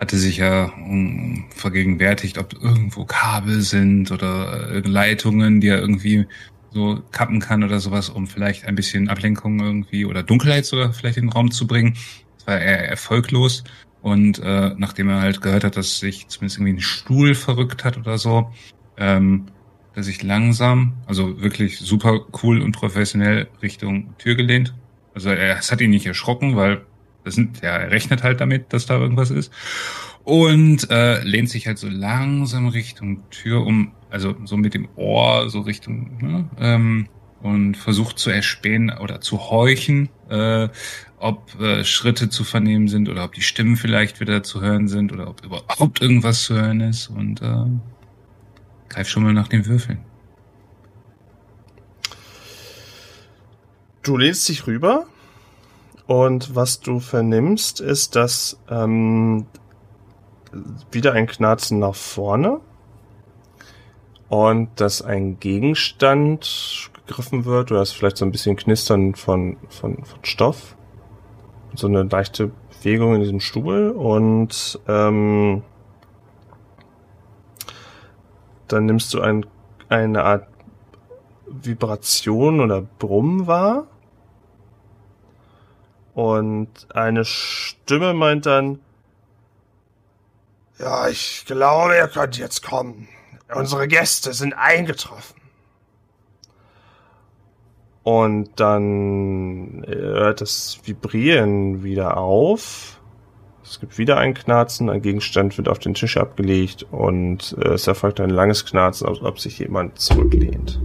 hatte sich ja um, vergegenwärtigt, ob irgendwo Kabel sind oder äh, Leitungen, die er irgendwie so kappen kann oder sowas, um vielleicht ein bisschen Ablenkung irgendwie oder Dunkelheit sogar vielleicht in den Raum zu bringen. Das war eher erfolglos. Und äh, nachdem er halt gehört hat, dass sich zumindest irgendwie ein Stuhl verrückt hat oder so, ähm, dass sich langsam, also wirklich super cool und professionell Richtung Tür gelehnt. Also er, es hat ihn nicht erschrocken, weil das sind, ja, er rechnet halt damit, dass da irgendwas ist. Und äh, lehnt sich halt so langsam Richtung Tür um, also so mit dem Ohr so Richtung, ne, ähm, und versucht zu erspähen oder zu horchen, äh, ob äh, Schritte zu vernehmen sind oder ob die Stimmen vielleicht wieder zu hören sind oder ob überhaupt irgendwas zu hören ist. Und äh, greif schon mal nach den Würfeln. Du lehnst dich rüber und was du vernimmst, ist, dass ähm, wieder ein Knarzen nach vorne und dass ein Gegenstand gegriffen wird oder ist vielleicht so ein bisschen Knistern von, von, von Stoff. So eine leichte Bewegung in diesem Stuhl und ähm, dann nimmst du ein, eine Art Vibration oder Brumm wahr. Und eine Stimme meint dann, ja, ich glaube, ihr könnt jetzt kommen. Unsere Gäste sind eingetroffen. Und dann hört das Vibrieren wieder auf. Es gibt wieder ein Knarzen, ein Gegenstand wird auf den Tisch abgelegt und äh, es erfolgt ein langes Knarzen, als ob sich jemand zurücklehnt.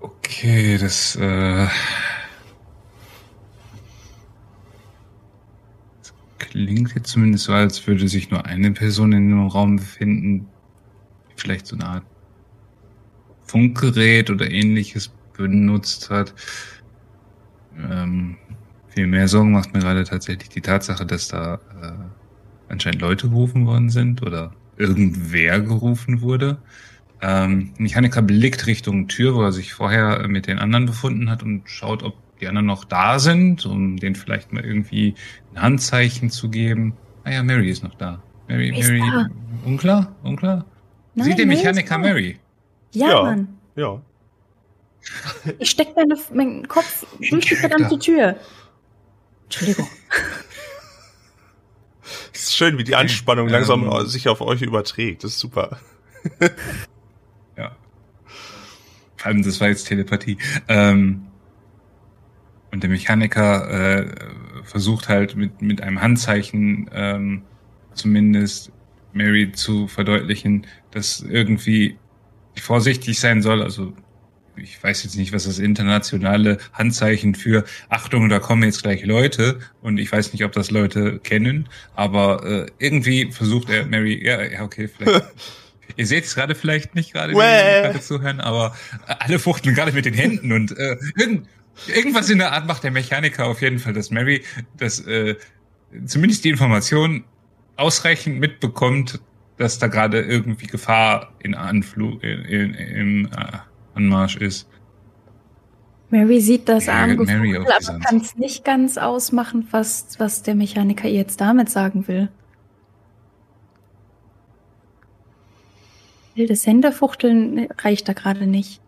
Okay, das, äh, klingt jetzt zumindest so, als würde sich nur eine Person in dem Raum befinden, vielleicht so eine Art Funkgerät oder ähnliches benutzt hat. Ähm, viel mehr Sorgen macht mir gerade tatsächlich die Tatsache, dass da äh, anscheinend Leute gerufen worden sind oder irgendwer gerufen wurde. Ähm, Mechaniker blickt Richtung Tür, wo er sich vorher mit den anderen befunden hat und schaut, ob die anderen noch da sind, um denen vielleicht mal irgendwie ein Handzeichen zu geben. Ah ja, Mary ist noch da. Mary, Ist Mary, da. unklar, unklar. Nein, Sieht der Mechaniker. Mary? Ja, Ja. Mann. Ja. Ich steck meine, meinen Kopf durch die verdammte Tür. Entschuldigung. Es ist schön, wie die Anspannung langsam Ähm. sich auf euch überträgt. Das ist super. Ja. Vor allem, das war jetzt Telepathie. Ähm, und der Mechaniker äh, versucht halt mit, mit einem Handzeichen ähm, zumindest Mary zu verdeutlichen, dass irgendwie vorsichtig sein soll. Also ich weiß jetzt nicht, was das internationale Handzeichen für Achtung, da kommen jetzt gleich Leute und ich weiß nicht, ob das Leute kennen, aber äh, irgendwie versucht er Mary, ja, ja, okay, vielleicht. Ihr seht es gerade vielleicht nicht gerade, Wäh. gerade zuhören, aber alle fuchteln gerade mit den Händen und äh, irgend, irgendwas in der Art macht der Mechaniker auf jeden Fall, dass Mary das äh, zumindest die Information ausreichend mitbekommt, dass da gerade irgendwie Gefahr in Anflug in, in, im äh, Anmarsch ist. Mary sieht das Ja, auf aber kann es nicht ganz ausmachen, was, was der Mechaniker ihr jetzt damit sagen will. Wildes Händefuchteln reicht da gerade nicht.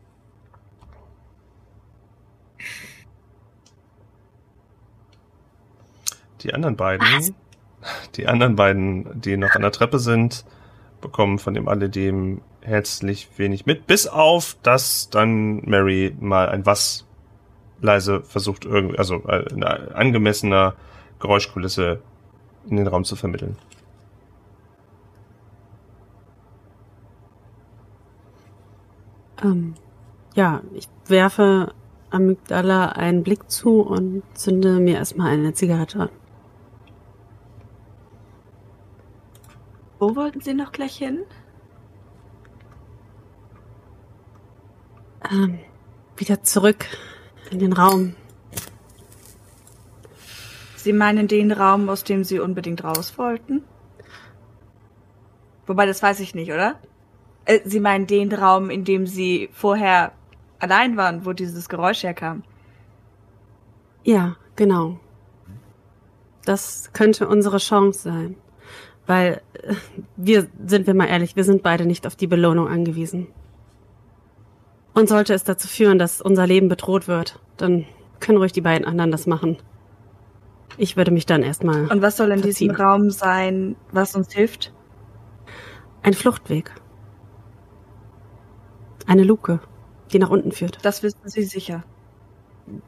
Die anderen beiden, die anderen beiden, die noch an der Treppe sind, bekommen von dem alledem herzlich wenig mit, bis auf, dass dann Mary mal ein was leise versucht, irgendwie, also äh, eine angemessener Geräuschkulisse in den Raum zu vermitteln. Ähm, ja, ich werfe Amygdala einen Blick zu und zünde mir erstmal eine Zigarette an. Wo wollten Sie noch gleich hin? Ähm, wieder zurück in den Raum. Sie meinen den Raum, aus dem Sie unbedingt raus wollten? Wobei, das weiß ich nicht, oder? Äh, Sie meinen den Raum, in dem Sie vorher allein waren, wo dieses Geräusch herkam. Ja, genau. Das könnte unsere Chance sein. Weil wir, sind wir mal ehrlich, wir sind beide nicht auf die Belohnung angewiesen. Und sollte es dazu führen, dass unser Leben bedroht wird, dann können ruhig die beiden anderen das machen. Ich würde mich dann erstmal. Und was soll in diesem Verziehen. Raum sein, was uns hilft? Ein Fluchtweg. Eine Luke, die nach unten führt. Das wissen Sie sicher.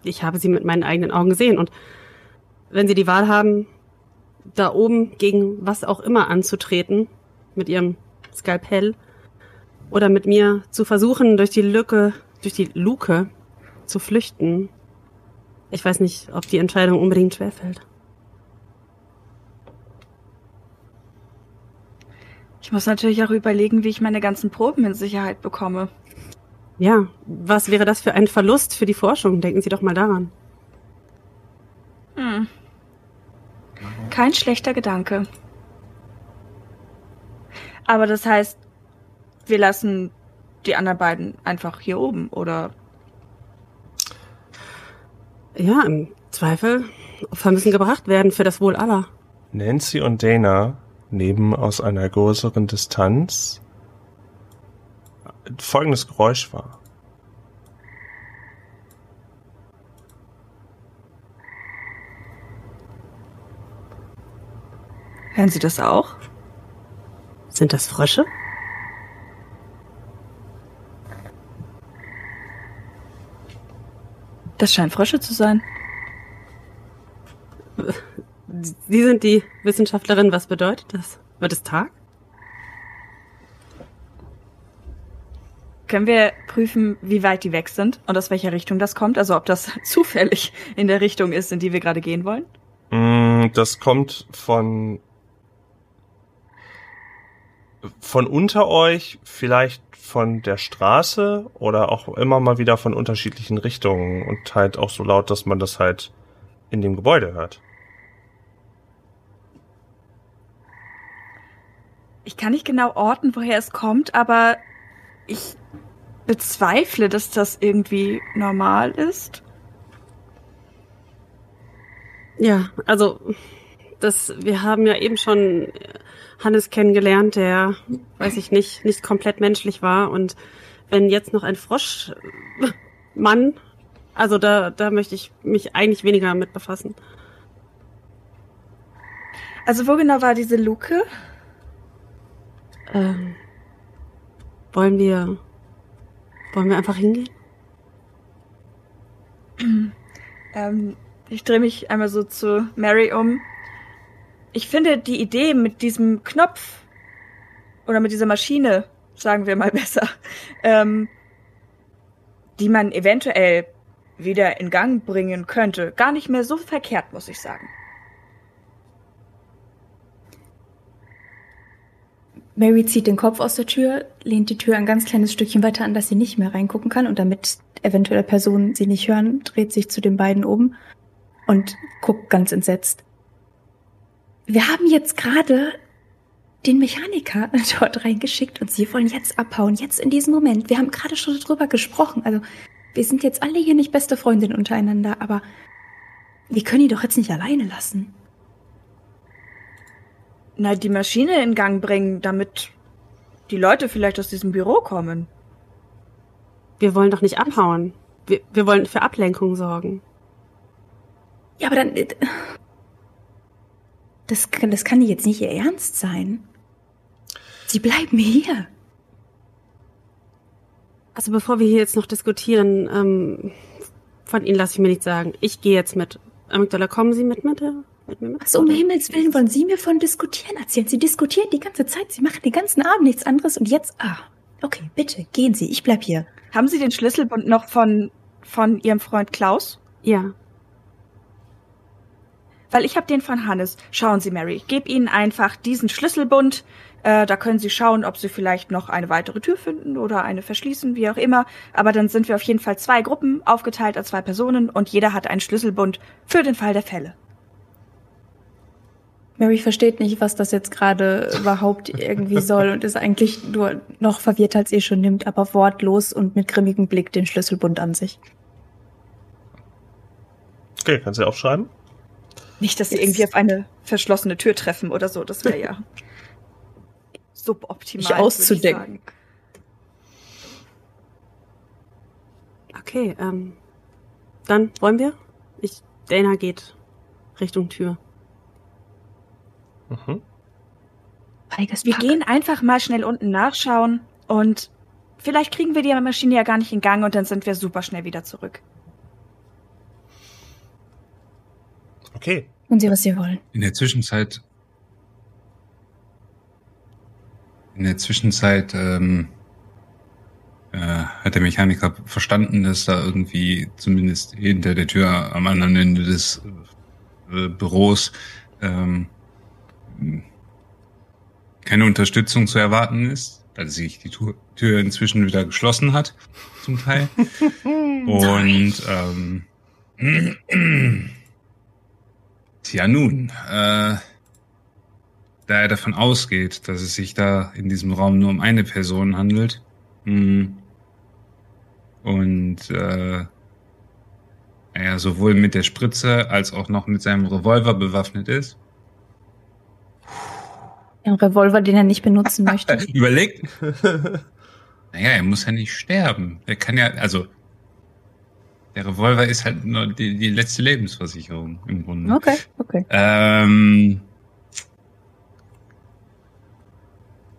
Ich habe sie mit meinen eigenen Augen gesehen und wenn sie die Wahl haben, da oben gegen was auch immer anzutreten, mit ihrem Skalpell, oder mit mir zu versuchen, durch die Lücke, durch die Luke zu flüchten, ich weiß nicht, ob die Entscheidung unbedingt schwerfällt. Ich muss natürlich auch überlegen, wie ich meine ganzen Proben in Sicherheit bekomme. Ja, was wäre das für ein Verlust für die Forschung? Denken Sie doch mal daran. Hm. Kein schlechter Gedanke. Aber das heißt, wir lassen die anderen beiden einfach hier oben, oder? Ja, im Zweifel. Opfer müssen gebracht werden für das Wohl aller. Nancy und Dana nehmen aus einer größeren Distanz folgendes Geräusch wahr. Hören Sie das auch? Sind das Frösche? Das scheint Frösche zu sein. Sie sind die Wissenschaftlerin. Was bedeutet das? Wird es Tag? Können wir prüfen, wie weit die weg sind und aus welcher Richtung das kommt? Also ob das zufällig in der Richtung ist, in die wir gerade gehen wollen? Mm, Das kommt von von unter euch, vielleicht von der Straße oder auch immer mal wieder von unterschiedlichen Richtungen und halt auch so laut, dass man das halt in dem Gebäude hört. Ich kann nicht genau orten, woher es kommt, aber ich bezweifle, dass das irgendwie normal ist. Ja, also das, wir haben ja eben schon Hannes kennengelernt, der, weiß ich nicht, nicht komplett menschlich war. Und wenn jetzt noch ein Froschmann, also da, da möchte ich mich eigentlich weniger mit befassen. Also wo genau war diese Luke? Ähm, wollen wir, wollen wir einfach hingehen? Ähm, ich drehe mich einmal so zu Mary um. Ich finde die Idee mit diesem Knopf oder mit dieser Maschine, sagen wir mal besser, ähm, die man eventuell wieder in Gang bringen könnte, gar nicht mehr so verkehrt, muss ich sagen. Mary zieht den Kopf aus der Tür, lehnt die Tür ein ganz kleines Stückchen weiter an, dass sie nicht mehr reingucken kann und damit eventuelle Personen sie nicht hören, dreht sich zu den beiden oben und guckt ganz entsetzt. Wir haben jetzt gerade den Mechaniker dort reingeschickt und sie wollen jetzt abhauen, jetzt in diesem Moment. Wir haben gerade schon darüber gesprochen. Also wir sind jetzt alle hier nicht beste Freundinnen untereinander, aber wir können ihn doch jetzt nicht alleine lassen. Na, die Maschine in Gang bringen, damit die Leute vielleicht aus diesem Büro kommen. Wir wollen doch nicht abhauen. Wir, wir wollen für Ablenkung sorgen. Ja, aber dann. Das, kann- das kann jetzt nicht ihr Ernst sein. Sie bleiben hier. Also bevor wir hier jetzt noch diskutieren, ähm, von Ihnen lasse ich mir nichts sagen. Ich gehe jetzt mit. Amygdala, kommen Sie mit, mit, der- mit mir mit? Was um? Himmels Willen wollen Sie mir von diskutieren erzählen? Sie diskutieren die ganze Zeit, Sie machen den ganzen Abend nichts anderes und jetzt. Ah, okay, bitte, gehen Sie, ich bleib hier. Haben Sie den Schlüsselbund noch von, von Ihrem Freund Klaus? Ja. Weil ich habe den von Hannes. Schauen Sie, Mary, ich gebe Ihnen einfach diesen Schlüsselbund. Äh, da können Sie schauen, ob Sie vielleicht noch eine weitere Tür finden oder eine verschließen, wie auch immer. Aber dann sind wir auf jeden Fall zwei Gruppen, aufgeteilt als zwei Personen und jeder hat einen Schlüsselbund für den Fall der Fälle. Mary versteht nicht, was das jetzt gerade überhaupt irgendwie soll und ist eigentlich nur noch verwirrt, als ihr schon nimmt, aber wortlos und mit grimmigem Blick den Schlüsselbund an sich. Okay, kannst du aufschreiben? Nicht, dass Sie irgendwie auf eine verschlossene Tür treffen oder so. Das wäre ja suboptimal. Nicht sagen. Okay, ähm, dann wollen wir? Ich, Dana geht Richtung Tür. Mhm. Feiges Wir Pack. gehen einfach mal schnell unten nachschauen und vielleicht kriegen wir die Maschine ja gar nicht in Gang und dann sind wir super schnell wieder zurück. Okay. Und Sie, was Sie wollen. In der Zwischenzeit. In der Zwischenzeit ähm, äh, hat der Mechaniker verstanden, dass da irgendwie zumindest hinter der Tür am anderen Ende des äh, Büros ähm, keine Unterstützung zu erwarten ist, da sich die Tür inzwischen wieder geschlossen hat, zum Teil. Und ähm, ja nun, äh, da er davon ausgeht, dass es sich da in diesem Raum nur um eine Person handelt mh, hm, und äh, er sowohl mit der Spritze als auch noch mit seinem Revolver bewaffnet ist. Ein Revolver, den er nicht benutzen möchte. Überlegt. naja, er muss ja nicht sterben. Er kann ja, also der Revolver ist halt nur die, die letzte Lebensversicherung im Grunde. Okay, okay. Ähm,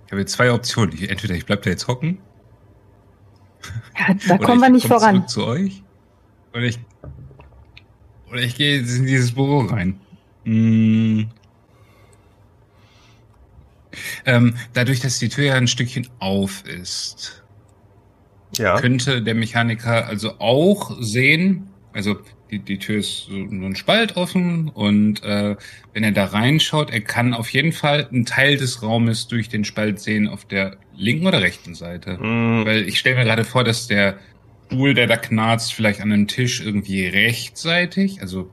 ich habe jetzt zwei Optionen. Entweder ich bleib da jetzt hocken. Ja, da kommen wir nicht voran. Zurück zu euch. Oder ich, oder ich gehe jetzt in dieses Büro rein. Hm. Ähm, dadurch, dass die Tür ja ein Stückchen auf ist, ja. könnte der Mechaniker also auch sehen, also die, die Tür ist so ein Spalt offen und äh, wenn er da reinschaut, er kann auf jeden Fall einen Teil des Raumes durch den Spalt sehen auf der linken oder rechten Seite. Mm. Weil ich stelle mir gerade vor, dass der Stuhl, der da knarzt, vielleicht an einem Tisch irgendwie rechtsseitig, also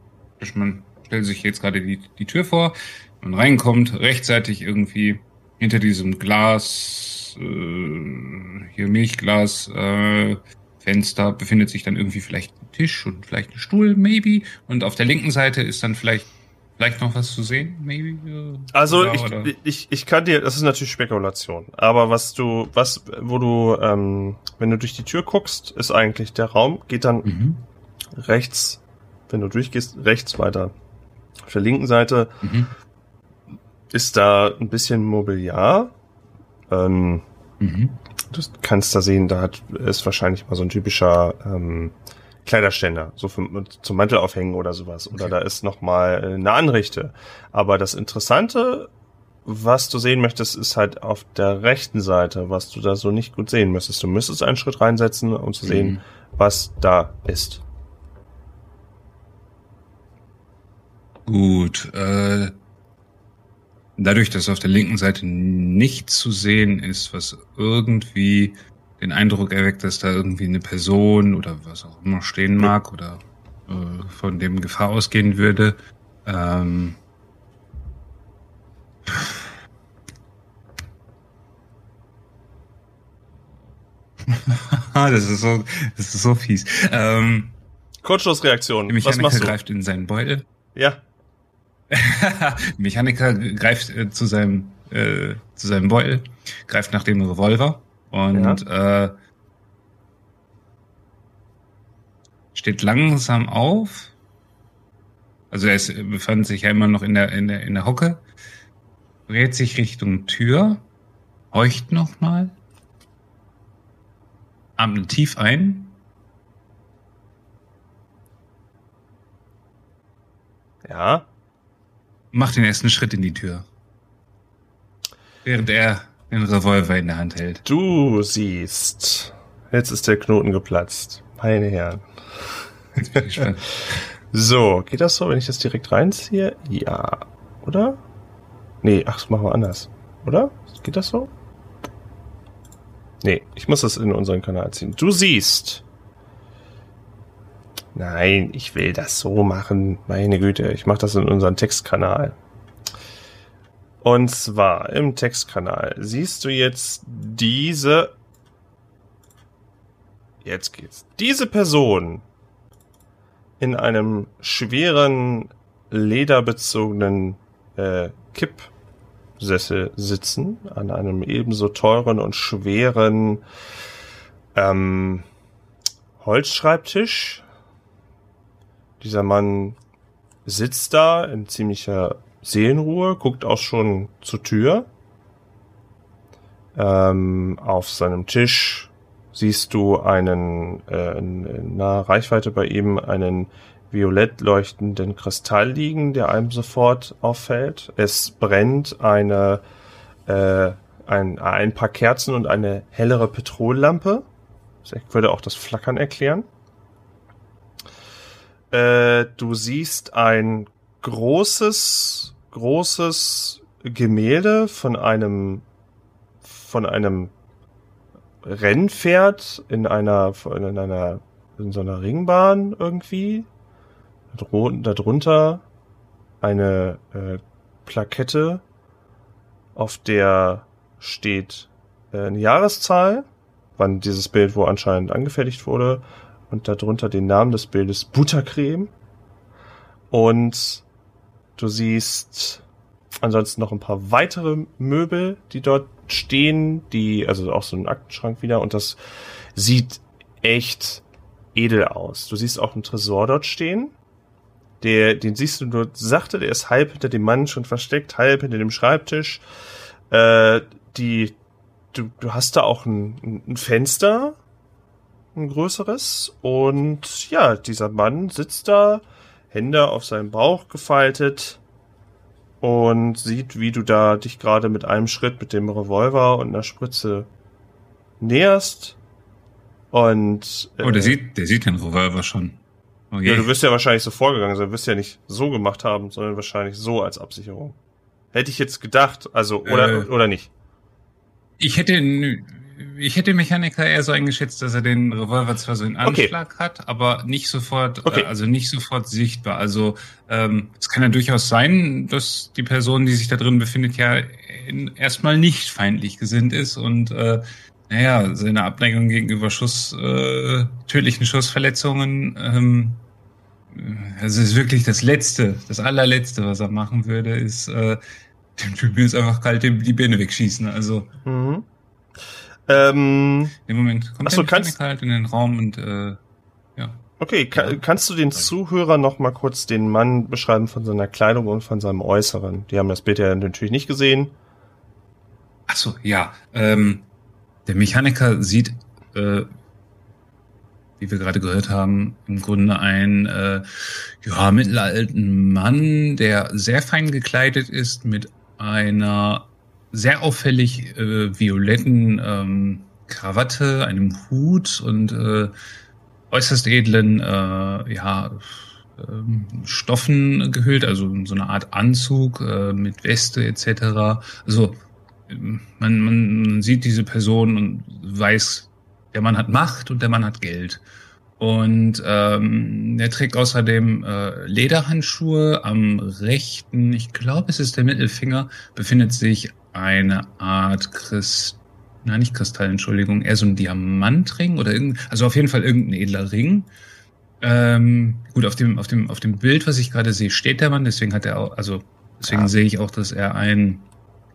man stellt sich jetzt gerade die, die Tür vor, man reinkommt, rechtzeitig irgendwie hinter diesem Glas, äh, hier Milchglas, äh, Fenster befindet sich dann irgendwie vielleicht ein Tisch und vielleicht ein Stuhl, maybe. Und auf der linken Seite ist dann vielleicht vielleicht noch was zu sehen, maybe. Äh, also ich, ich, ich kann dir, das ist natürlich Spekulation, aber was du, was, wo du, ähm, wenn du durch die Tür guckst, ist eigentlich der Raum, geht dann mhm. rechts, wenn du durchgehst, rechts weiter. Auf der linken Seite mhm ist da ein bisschen Mobiliar. Ähm, mhm. Du kannst da sehen, da hat, ist wahrscheinlich mal so ein typischer ähm, Kleiderständer, so für, zum Mantel aufhängen oder sowas. Oder okay. da ist noch mal eine Anrichte. Aber das Interessante, was du sehen möchtest, ist halt auf der rechten Seite, was du da so nicht gut sehen müsstest. Du müsstest einen Schritt reinsetzen, um zu sehen, mhm. was da ist. Gut, äh, dadurch, dass auf der linken Seite nichts zu sehen ist, was irgendwie den Eindruck erweckt, dass da irgendwie eine Person oder was auch immer stehen mag oder äh, von dem Gefahr ausgehen würde. Ähm, das ist so, das ist so fies. Ähm, Kurzschlussreaktion. Der Mechaniker greift in seinen Beutel. Ja. Mechaniker greift äh, zu seinem äh, zu seinem Beutel, greift nach dem Revolver und ja. äh, steht langsam auf. Also er ist, befand sich ja immer noch in der in der in der Hocke, dreht sich Richtung Tür, horcht nochmal, atmet tief ein. Ja macht den ersten Schritt in die Tür. Während er den Revolver in der Hand hält. Du siehst. Jetzt ist der Knoten geplatzt. Meine Herren. Jetzt bin ich gespannt. So, geht das so, wenn ich das direkt reinziehe? Ja. Oder? Nee, ach, das machen wir anders. Oder? Geht das so? Nee, ich muss das in unseren Kanal ziehen. Du siehst Nein, ich will das so machen. Meine Güte, ich mache das in unserem Textkanal. Und zwar im Textkanal siehst du jetzt diese. Jetzt geht's. Diese Person in einem schweren, lederbezogenen äh, Kippsessel sitzen, an einem ebenso teuren und schweren ähm, Holzschreibtisch dieser Mann sitzt da in ziemlicher Seelenruhe, guckt auch schon zur Tür. Ähm, auf seinem Tisch siehst du einen äh, in naher Reichweite bei ihm einen violett leuchtenden Kristall liegen, der einem sofort auffällt. Es brennt eine äh, ein, ein paar Kerzen und eine hellere Petrollampe Das würde auch das Flackern erklären. Äh, du siehst ein großes, großes Gemälde von einem, von einem Rennpferd in einer, in einer, in so einer Ringbahn irgendwie. Darunter eine äh, Plakette, auf der steht äh, eine Jahreszahl, wann dieses Bild wo anscheinend angefertigt wurde, und darunter den Namen des Bildes Buttercreme. Und du siehst ansonsten noch ein paar weitere Möbel, die dort stehen, die, also auch so ein Aktenschrank wieder, und das sieht echt edel aus. Du siehst auch einen Tresor dort stehen. Der, den siehst du nur sachte, der ist halb hinter dem Mann schon versteckt, halb hinter dem Schreibtisch. Äh, die, du, du hast da auch ein, ein Fenster, ein größeres. Und ja, dieser Mann sitzt da, Hände auf seinem Bauch gefaltet und sieht, wie du da dich gerade mit einem Schritt mit dem Revolver und einer Spritze näherst. Und äh, oh, der sieht, der sieht den Revolver schon. Oh ja, du wirst ja wahrscheinlich so vorgegangen sein, du wirst ja nicht so gemacht haben, sondern wahrscheinlich so als Absicherung. Hätte ich jetzt gedacht, also oder äh, oder nicht? Ich hätte ich hätte Mechaniker eher so eingeschätzt, dass er den Revolver zwar so in Anschlag okay. hat, aber nicht sofort, okay. äh, also nicht sofort sichtbar. Also ähm, es kann ja durchaus sein, dass die Person, die sich da drin befindet, ja in, erstmal nicht feindlich gesinnt ist und äh, naja, seine Abneigung gegenüber Schuss, äh, tödlichen Schussverletzungen, ähm, also ist wirklich das Letzte, das allerletzte, was er machen würde, ist äh, dem Typen ist einfach kalt die Birne wegschießen. Also mhm. Ähm, Im Moment kommt achso, kannst, halt in den Raum und äh, ja. Okay, kann, kannst du den Zuhörer noch mal kurz den Mann beschreiben von seiner Kleidung und von seinem Äußeren? Die haben das Bild ja natürlich nicht gesehen. Achso, ja. Ähm, der Mechaniker sieht, äh, wie wir gerade gehört haben, im Grunde einen äh, ja, mittelalten Mann, der sehr fein gekleidet ist mit einer sehr auffällig äh, violetten ähm, Krawatte, einem Hut und äh, äußerst edlen äh, ja, äh, Stoffen gehüllt, also so eine Art Anzug äh, mit Weste etc. Also man, man sieht diese Person und weiß, der Mann hat Macht und der Mann hat Geld. Und ähm, er trägt außerdem äh, Lederhandschuhe am rechten, ich glaube, es ist der Mittelfinger, befindet sich eine Art Christ, nein, nicht Kristall, Entschuldigung, eher so ein Diamantring oder irgend, also auf jeden Fall irgendein edler Ring. Ähm, gut, auf dem, auf dem, auf dem Bild, was ich gerade sehe, steht der Mann, deswegen hat er auch, also deswegen ja. sehe ich auch, dass er ein,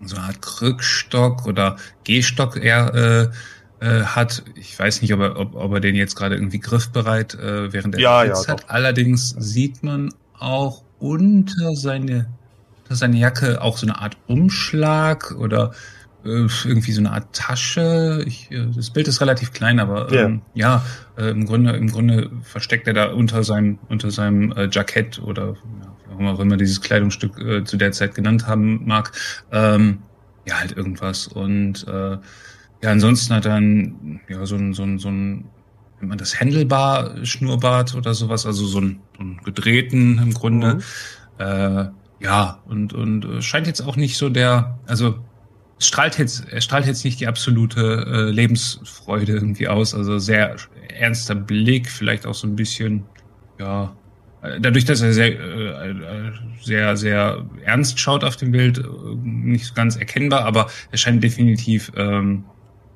so eine Art Krückstock oder Gehstock eher äh, äh, hat. Ich weiß nicht, ob er, ob, ob er den jetzt gerade irgendwie griffbereit äh, während er ja, ja, hat. Allerdings sieht man auch unter seine dass seine Jacke auch so eine Art Umschlag oder äh, irgendwie so eine Art Tasche. Ich, äh, das Bild ist relativ klein, aber ähm, ja, ja äh, im Grunde im Grunde versteckt er da unter seinem unter seinem äh, Jackett oder ja, wie auch immer dieses Kleidungsstück äh, zu der Zeit genannt haben mag. Ähm, ja, halt irgendwas und äh, ja, ansonsten hat er ein, ja, so ein, so ein, so ein, nennt man das Händelbar Schnurrbart oder sowas, also so ein, so ein gedrehten im Grunde. Mhm. Äh, ja, und, und äh, scheint jetzt auch nicht so der, also strahlt jetzt, er strahlt jetzt nicht die absolute äh, Lebensfreude irgendwie aus. Also sehr ernster Blick, vielleicht auch so ein bisschen, ja, äh, dadurch, dass er sehr, äh, äh, sehr, sehr ernst schaut auf dem Bild, nicht ganz erkennbar, aber er scheint definitiv ähm,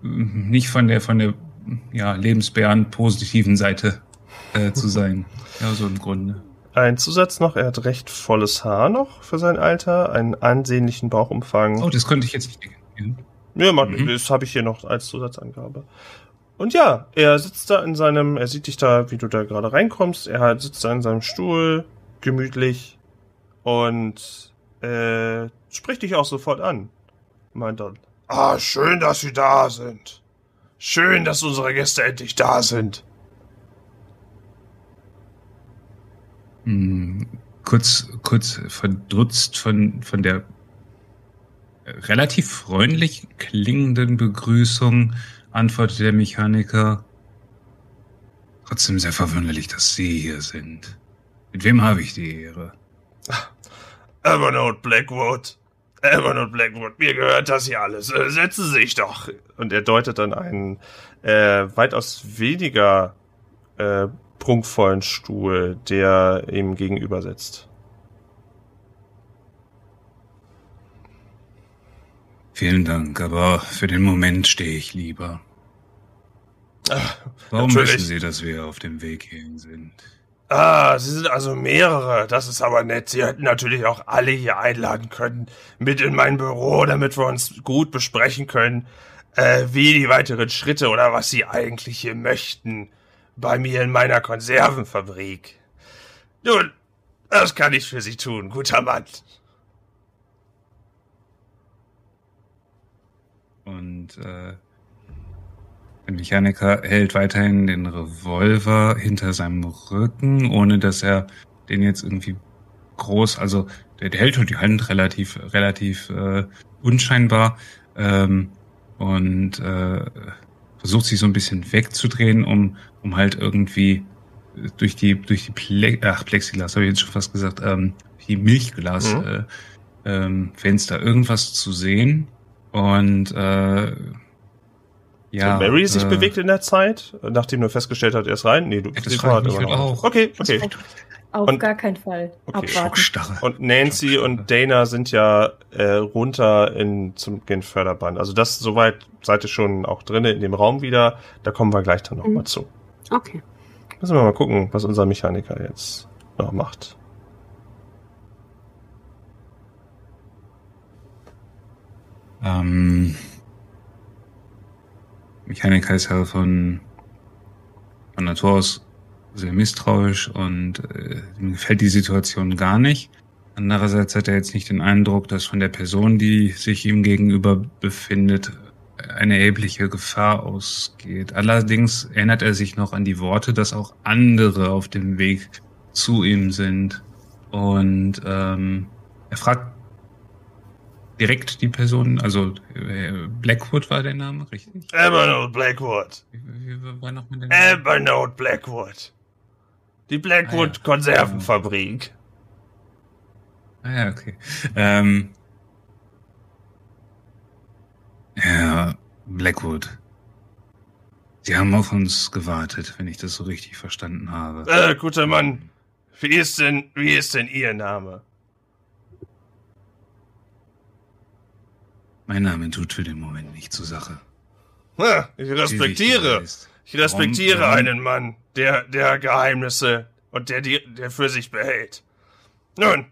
nicht von der, von der ja, lebensbären positiven Seite äh, zu sein. Ja, so im Grunde. Ein Zusatz noch, er hat recht volles Haar noch für sein Alter, einen ansehnlichen Bauchumfang. Oh, das könnte ich jetzt nicht denken. Ja, mhm. das habe ich hier noch als Zusatzangabe. Und ja, er sitzt da in seinem, er sieht dich da, wie du da gerade reinkommst, er sitzt da in seinem Stuhl, gemütlich und äh, spricht dich auch sofort an. Meint dann, ah, schön, dass Sie da sind. Schön, dass unsere Gäste endlich da sind. Hm, kurz, kurz verdutzt von, von der relativ freundlich klingenden Begrüßung antwortet der Mechaniker. Trotzdem sehr verwunderlich, dass Sie hier sind. Mit wem habe ich die Ehre? Evernote Blackwood. Evernote Blackwood, mir gehört das hier alles. Äh, setzen Sie sich doch. Und er deutet dann einen äh, weitaus weniger äh, prunkvollen Stuhl, der ihm gegenüber sitzt. Vielen Dank, aber für den Moment stehe ich lieber. Ach, Warum natürlich. wissen Sie, dass wir auf dem Weg hierhin sind? Ah, Sie sind also mehrere. Das ist aber nett. Sie hätten natürlich auch alle hier einladen können. Mit in mein Büro, damit wir uns gut besprechen können, äh, wie die weiteren Schritte oder was Sie eigentlich hier möchten. Bei mir in meiner Konservenfabrik. Nun, das kann ich für Sie tun, guter Mann. Und äh, der Mechaniker hält weiterhin den Revolver hinter seinem Rücken, ohne dass er den jetzt irgendwie groß, also der, der hält schon die Hand relativ, relativ äh, unscheinbar ähm, und äh, versucht sich so ein bisschen wegzudrehen, um, um halt irgendwie durch die, durch die Ple Ach, Plexiglas, habe ich jetzt schon fast gesagt, ähm, die Milchglas Mhm. äh, ähm, Fenster irgendwas zu sehen. Und äh, ja. so Mary sich äh, bewegt in der Zeit, nachdem du festgestellt hast, er ist rein. Nee, du Ja, das wartet mich immer halt noch. auch. Okay, okay. Auf Und- gar keinen Fall. Okay, Abwarten. Schockstarre. Und Nancy und Dana sind ja äh, runter in zum den Förderband. Also das soweit seid ihr schon auch drinne in dem Raum wieder. Da kommen wir gleich dann noch Mhm. mal zu. Okay. Müssen wir mal gucken, was unser Mechaniker jetzt noch macht. Ähm, Mechaniker ist ja von, von Natur aus sehr misstrauisch und äh, ihm gefällt die Situation gar nicht. Andererseits hat er jetzt nicht den Eindruck, dass von der Person, die sich ihm gegenüber befindet, eine erhebliche Gefahr ausgeht. Allerdings erinnert er sich noch an die Worte, dass auch andere auf dem Weg zu ihm sind. Und ähm, er fragt direkt die Person, also äh, Blackwood war der Name, richtig? Evernote Blackwood. Wie, wie war noch mit dem Evernote Blackwood. Die Blackwood Ah, ja. Konservenfabrik. Ah ja, okay. Ähm, Herr Blackwood, Sie haben auf uns gewartet, wenn ich das so richtig verstanden habe. Äh, guter Mann. Wie ist denn, wie ist denn Ihr Name? Mein Name tut für den Moment nicht zur Sache. Ha, ich respektiere. Ich respektiere einen Mann, der, der Geheimnisse und der, die, der für sich behält. Nun,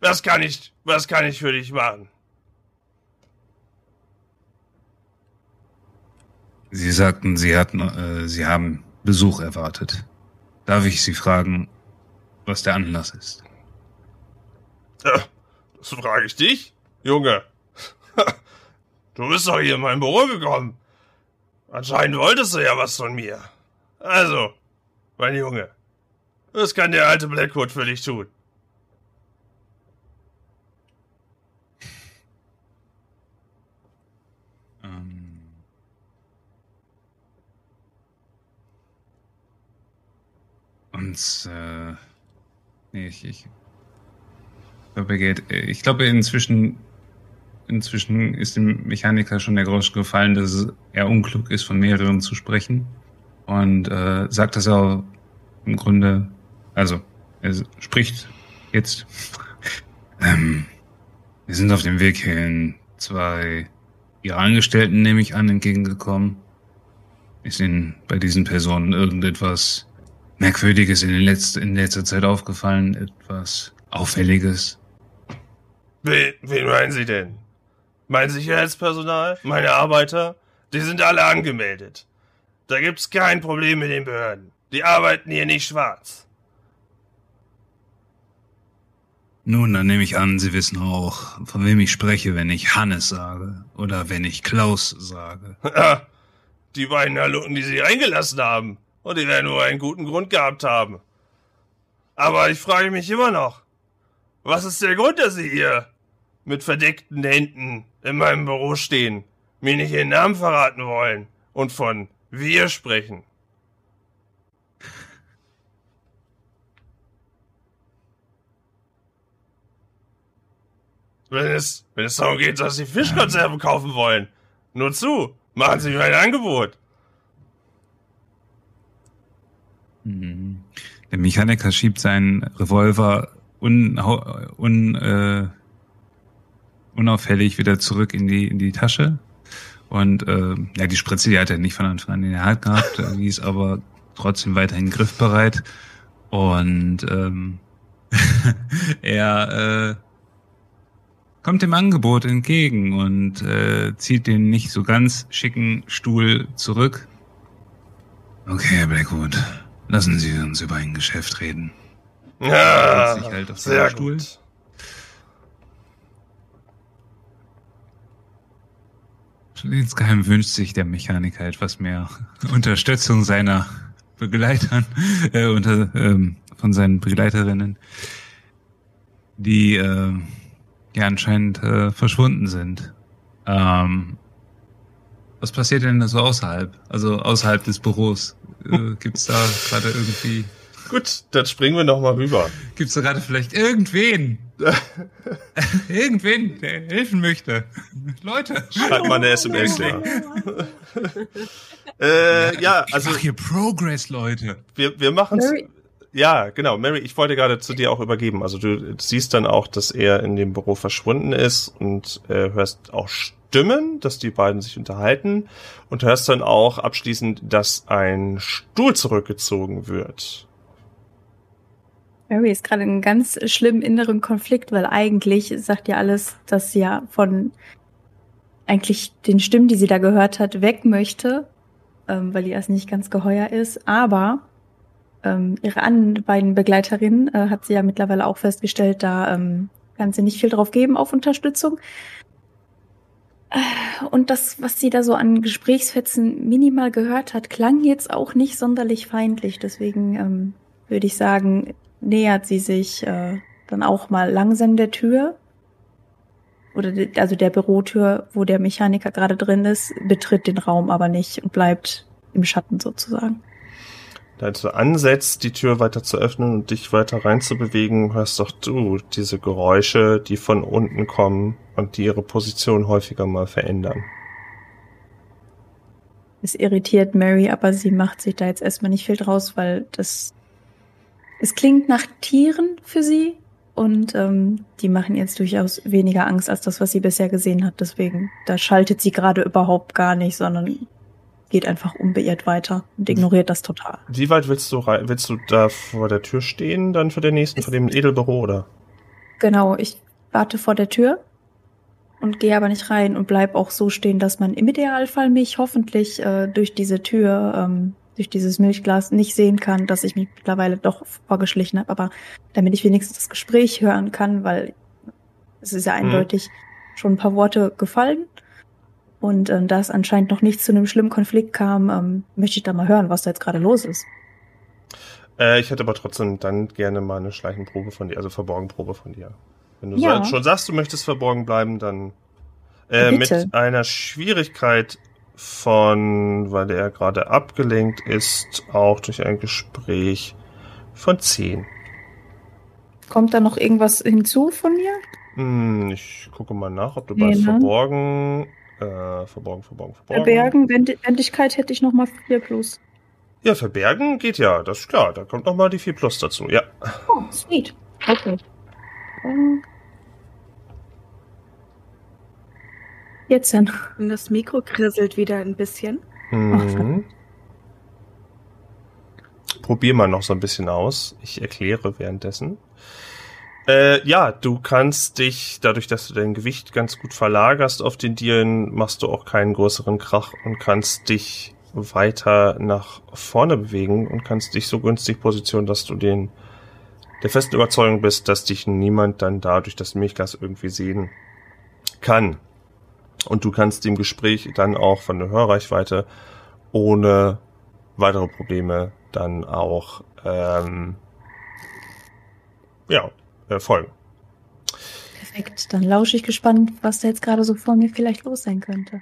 was kann ich, was kann ich für dich machen? Sie sagten, Sie hatten, äh, Sie haben Besuch erwartet. Darf ich Sie fragen, was der Anlass ist? Äh, das frage ich dich, Junge. Du bist doch hier in mein Büro gekommen. Anscheinend wolltest du ja was von mir. Also, mein Junge, was kann der alte Blackwood für dich tun? Uns, äh, nee, ich, ich, glaube, er äh, ich glaube, inzwischen, inzwischen ist dem Mechaniker schon der Grosch gefallen, dass eher unklug ist, von mehreren zu sprechen. Und, äh, sagt das auch im Grunde, also, er spricht jetzt, ähm, wir sind auf dem Weg hierhin, zwei Ihre Angestellten, nehme ich an, entgegengekommen. Ist Ihnen bei diesen Personen irgendetwas Merkwürdiges in, Letz in letzter Zeit aufgefallen? Etwas Auffälliges? Wen, wen meinen Sie denn? Mein Sicherheitspersonal? Meine Arbeiter? Die sind alle angemeldet. Da gibt's kein Problem mit den Behörden. Die arbeiten hier nicht schwarz. Nun, dann nehme ich an, Sie wissen auch, von wem ich spreche, wenn ich Hannes sage. Oder wenn ich Klaus sage. Die beiden Halunken, die sie eingelassen haben. Und die werden nur einen guten Grund gehabt haben. Aber ich frage mich immer noch, was ist der Grund, dass Sie hier mit verdeckten Händen in meinem Büro stehen, mir nicht Ihren Namen verraten wollen und von wir sprechen? Wenn es, wenn es darum geht, dass Sie Fischkonserven kaufen wollen. Nur zu, machen Sie mir ein Angebot. Der Mechaniker schiebt seinen Revolver un, un, äh, unauffällig wieder zurück in die, in die Tasche. Und äh, ja, die Spritze, die hat er nicht von Anfang an in der Hand gehabt, die ist aber trotzdem weiterhin griffbereit. Und ähm, er äh, kommt dem Angebot entgegen und äh, zieht den nicht so ganz schicken Stuhl zurück. Okay, Blackwood, lassen Sie uns über ein Geschäft reden. Ja, sich halt auf sehr Stuhl. gut. Insgeheim wünscht sich der Mechaniker etwas mehr Unterstützung seiner Begleitern, äh, unter, ähm, von seinen Begleiterinnen, die äh, ja anscheinend äh, verschwunden sind. Ähm, was passiert denn da so außerhalb? Also außerhalb des Büros? Äh, gibt's da gerade irgendwie, Gut, dann springen wir noch mal rüber. gibt's da gerade vielleicht irgendwen? irgendwen, der helfen möchte? Leute! Schreibt mal eine SMS da. äh, ja, Ich also mach hier Progress, Leute. wir, wir machen es. Ja, genau. Mary, ich wollte gerade zu dir auch übergeben. Also du siehst dann auch, dass er in dem Büro verschwunden ist und äh, hörst auch Stimmen, dass die beiden sich unterhalten und hörst dann auch abschließend, dass ein Stuhl zurückgezogen wird. Mary ist gerade in einem ganz schlimmen inneren Konflikt, weil eigentlich sagt ja alles, dass sie ja von eigentlich den Stimmen, die sie da gehört hat, weg möchte, ähm, weil ihr das nicht ganz geheuer ist. Aber ähm, ihre anderen beiden Begleiterinnen äh, hat sie ja mittlerweile auch festgestellt, da ähm, kann sie nicht viel drauf geben auf Unterstützung. Äh, Und das, was sie da so an Gesprächsfetzen minimal gehört hat, klang jetzt auch nicht sonderlich feindlich. Deswegen ähm, würde ich sagen, nähert sie sich äh, dann auch mal langsam der Tür. Oder de- also der Bürotür, wo der Mechaniker gerade drin ist, betritt den Raum aber nicht und bleibt im Schatten sozusagen. Du ansetzt, die Tür weiter zu öffnen und dich weiter reinzubewegen, hörst doch du diese Geräusche, die von unten kommen und die ihre Position häufiger mal verändern. Es irritiert Mary, aber sie macht sich da jetzt erstmal nicht viel draus, weil das es klingt nach Tieren für sie und ähm, die machen jetzt durchaus weniger Angst als das, was sie bisher gesehen hat. Deswegen, da schaltet sie gerade überhaupt gar nicht, sondern geht einfach unbeirrt weiter und ignoriert das total. Wie weit willst du rein, willst du da vor der Tür stehen, dann für den nächsten, vor dem Edelbüro, oder? Genau, ich warte vor der Tür und gehe aber nicht rein und bleib auch so stehen, dass man im Idealfall mich hoffentlich äh, durch diese Tür, ähm, durch dieses Milchglas nicht sehen kann, dass ich mich mittlerweile doch vorgeschlichen habe, aber damit ich wenigstens das Gespräch hören kann, weil es ist ja Mhm. eindeutig schon ein paar Worte gefallen. Und ähm, da es anscheinend noch nicht zu einem schlimmen Konflikt kam, ähm, möchte ich da mal hören, was da jetzt gerade los ist. Äh, ich hätte aber trotzdem dann gerne mal eine Schleichenprobe von dir, also Verborgenprobe von dir. Wenn du Ja. sa- schon sagst, du möchtest verborgen bleiben, dann äh, mit einer Schwierigkeit von, weil er gerade abgelenkt ist, auch durch ein Gespräch von 10. Kommt da noch irgendwas hinzu von mir? Hm, ich gucke mal nach, ob du Nee, bei ne? verborgen, äh, verborgen, verborgen, verborgen. Verbergen, Wend Wendigkeit hätte ich noch mal 4 plus. Ja, verbergen geht ja, das ist klar. Da kommt noch mal die 4 Plus dazu. Ja. Oh, sweet. Okay. Ähm. Jetzt dann. Und das Mikro krisselt wieder ein bisschen. Mhm. Probier mal noch so ein bisschen aus. Ich erkläre währenddessen. Äh, ja, du kannst dich, dadurch, dass du dein Gewicht ganz gut verlagerst auf den Dielen, machst du auch keinen größeren Krach und kannst dich weiter nach vorne bewegen und kannst dich so günstig positionieren, dass du den der festen Überzeugung bist, dass dich niemand dann da durch das Milchglas irgendwie sehen kann. Und du kannst dem Gespräch dann auch von der Hörreichweite ohne weitere Probleme dann auch ähm, ja, äh, folgen. Perfekt. Dann lausche ich gespannt, was da jetzt gerade so vor mir vielleicht los sein könnte.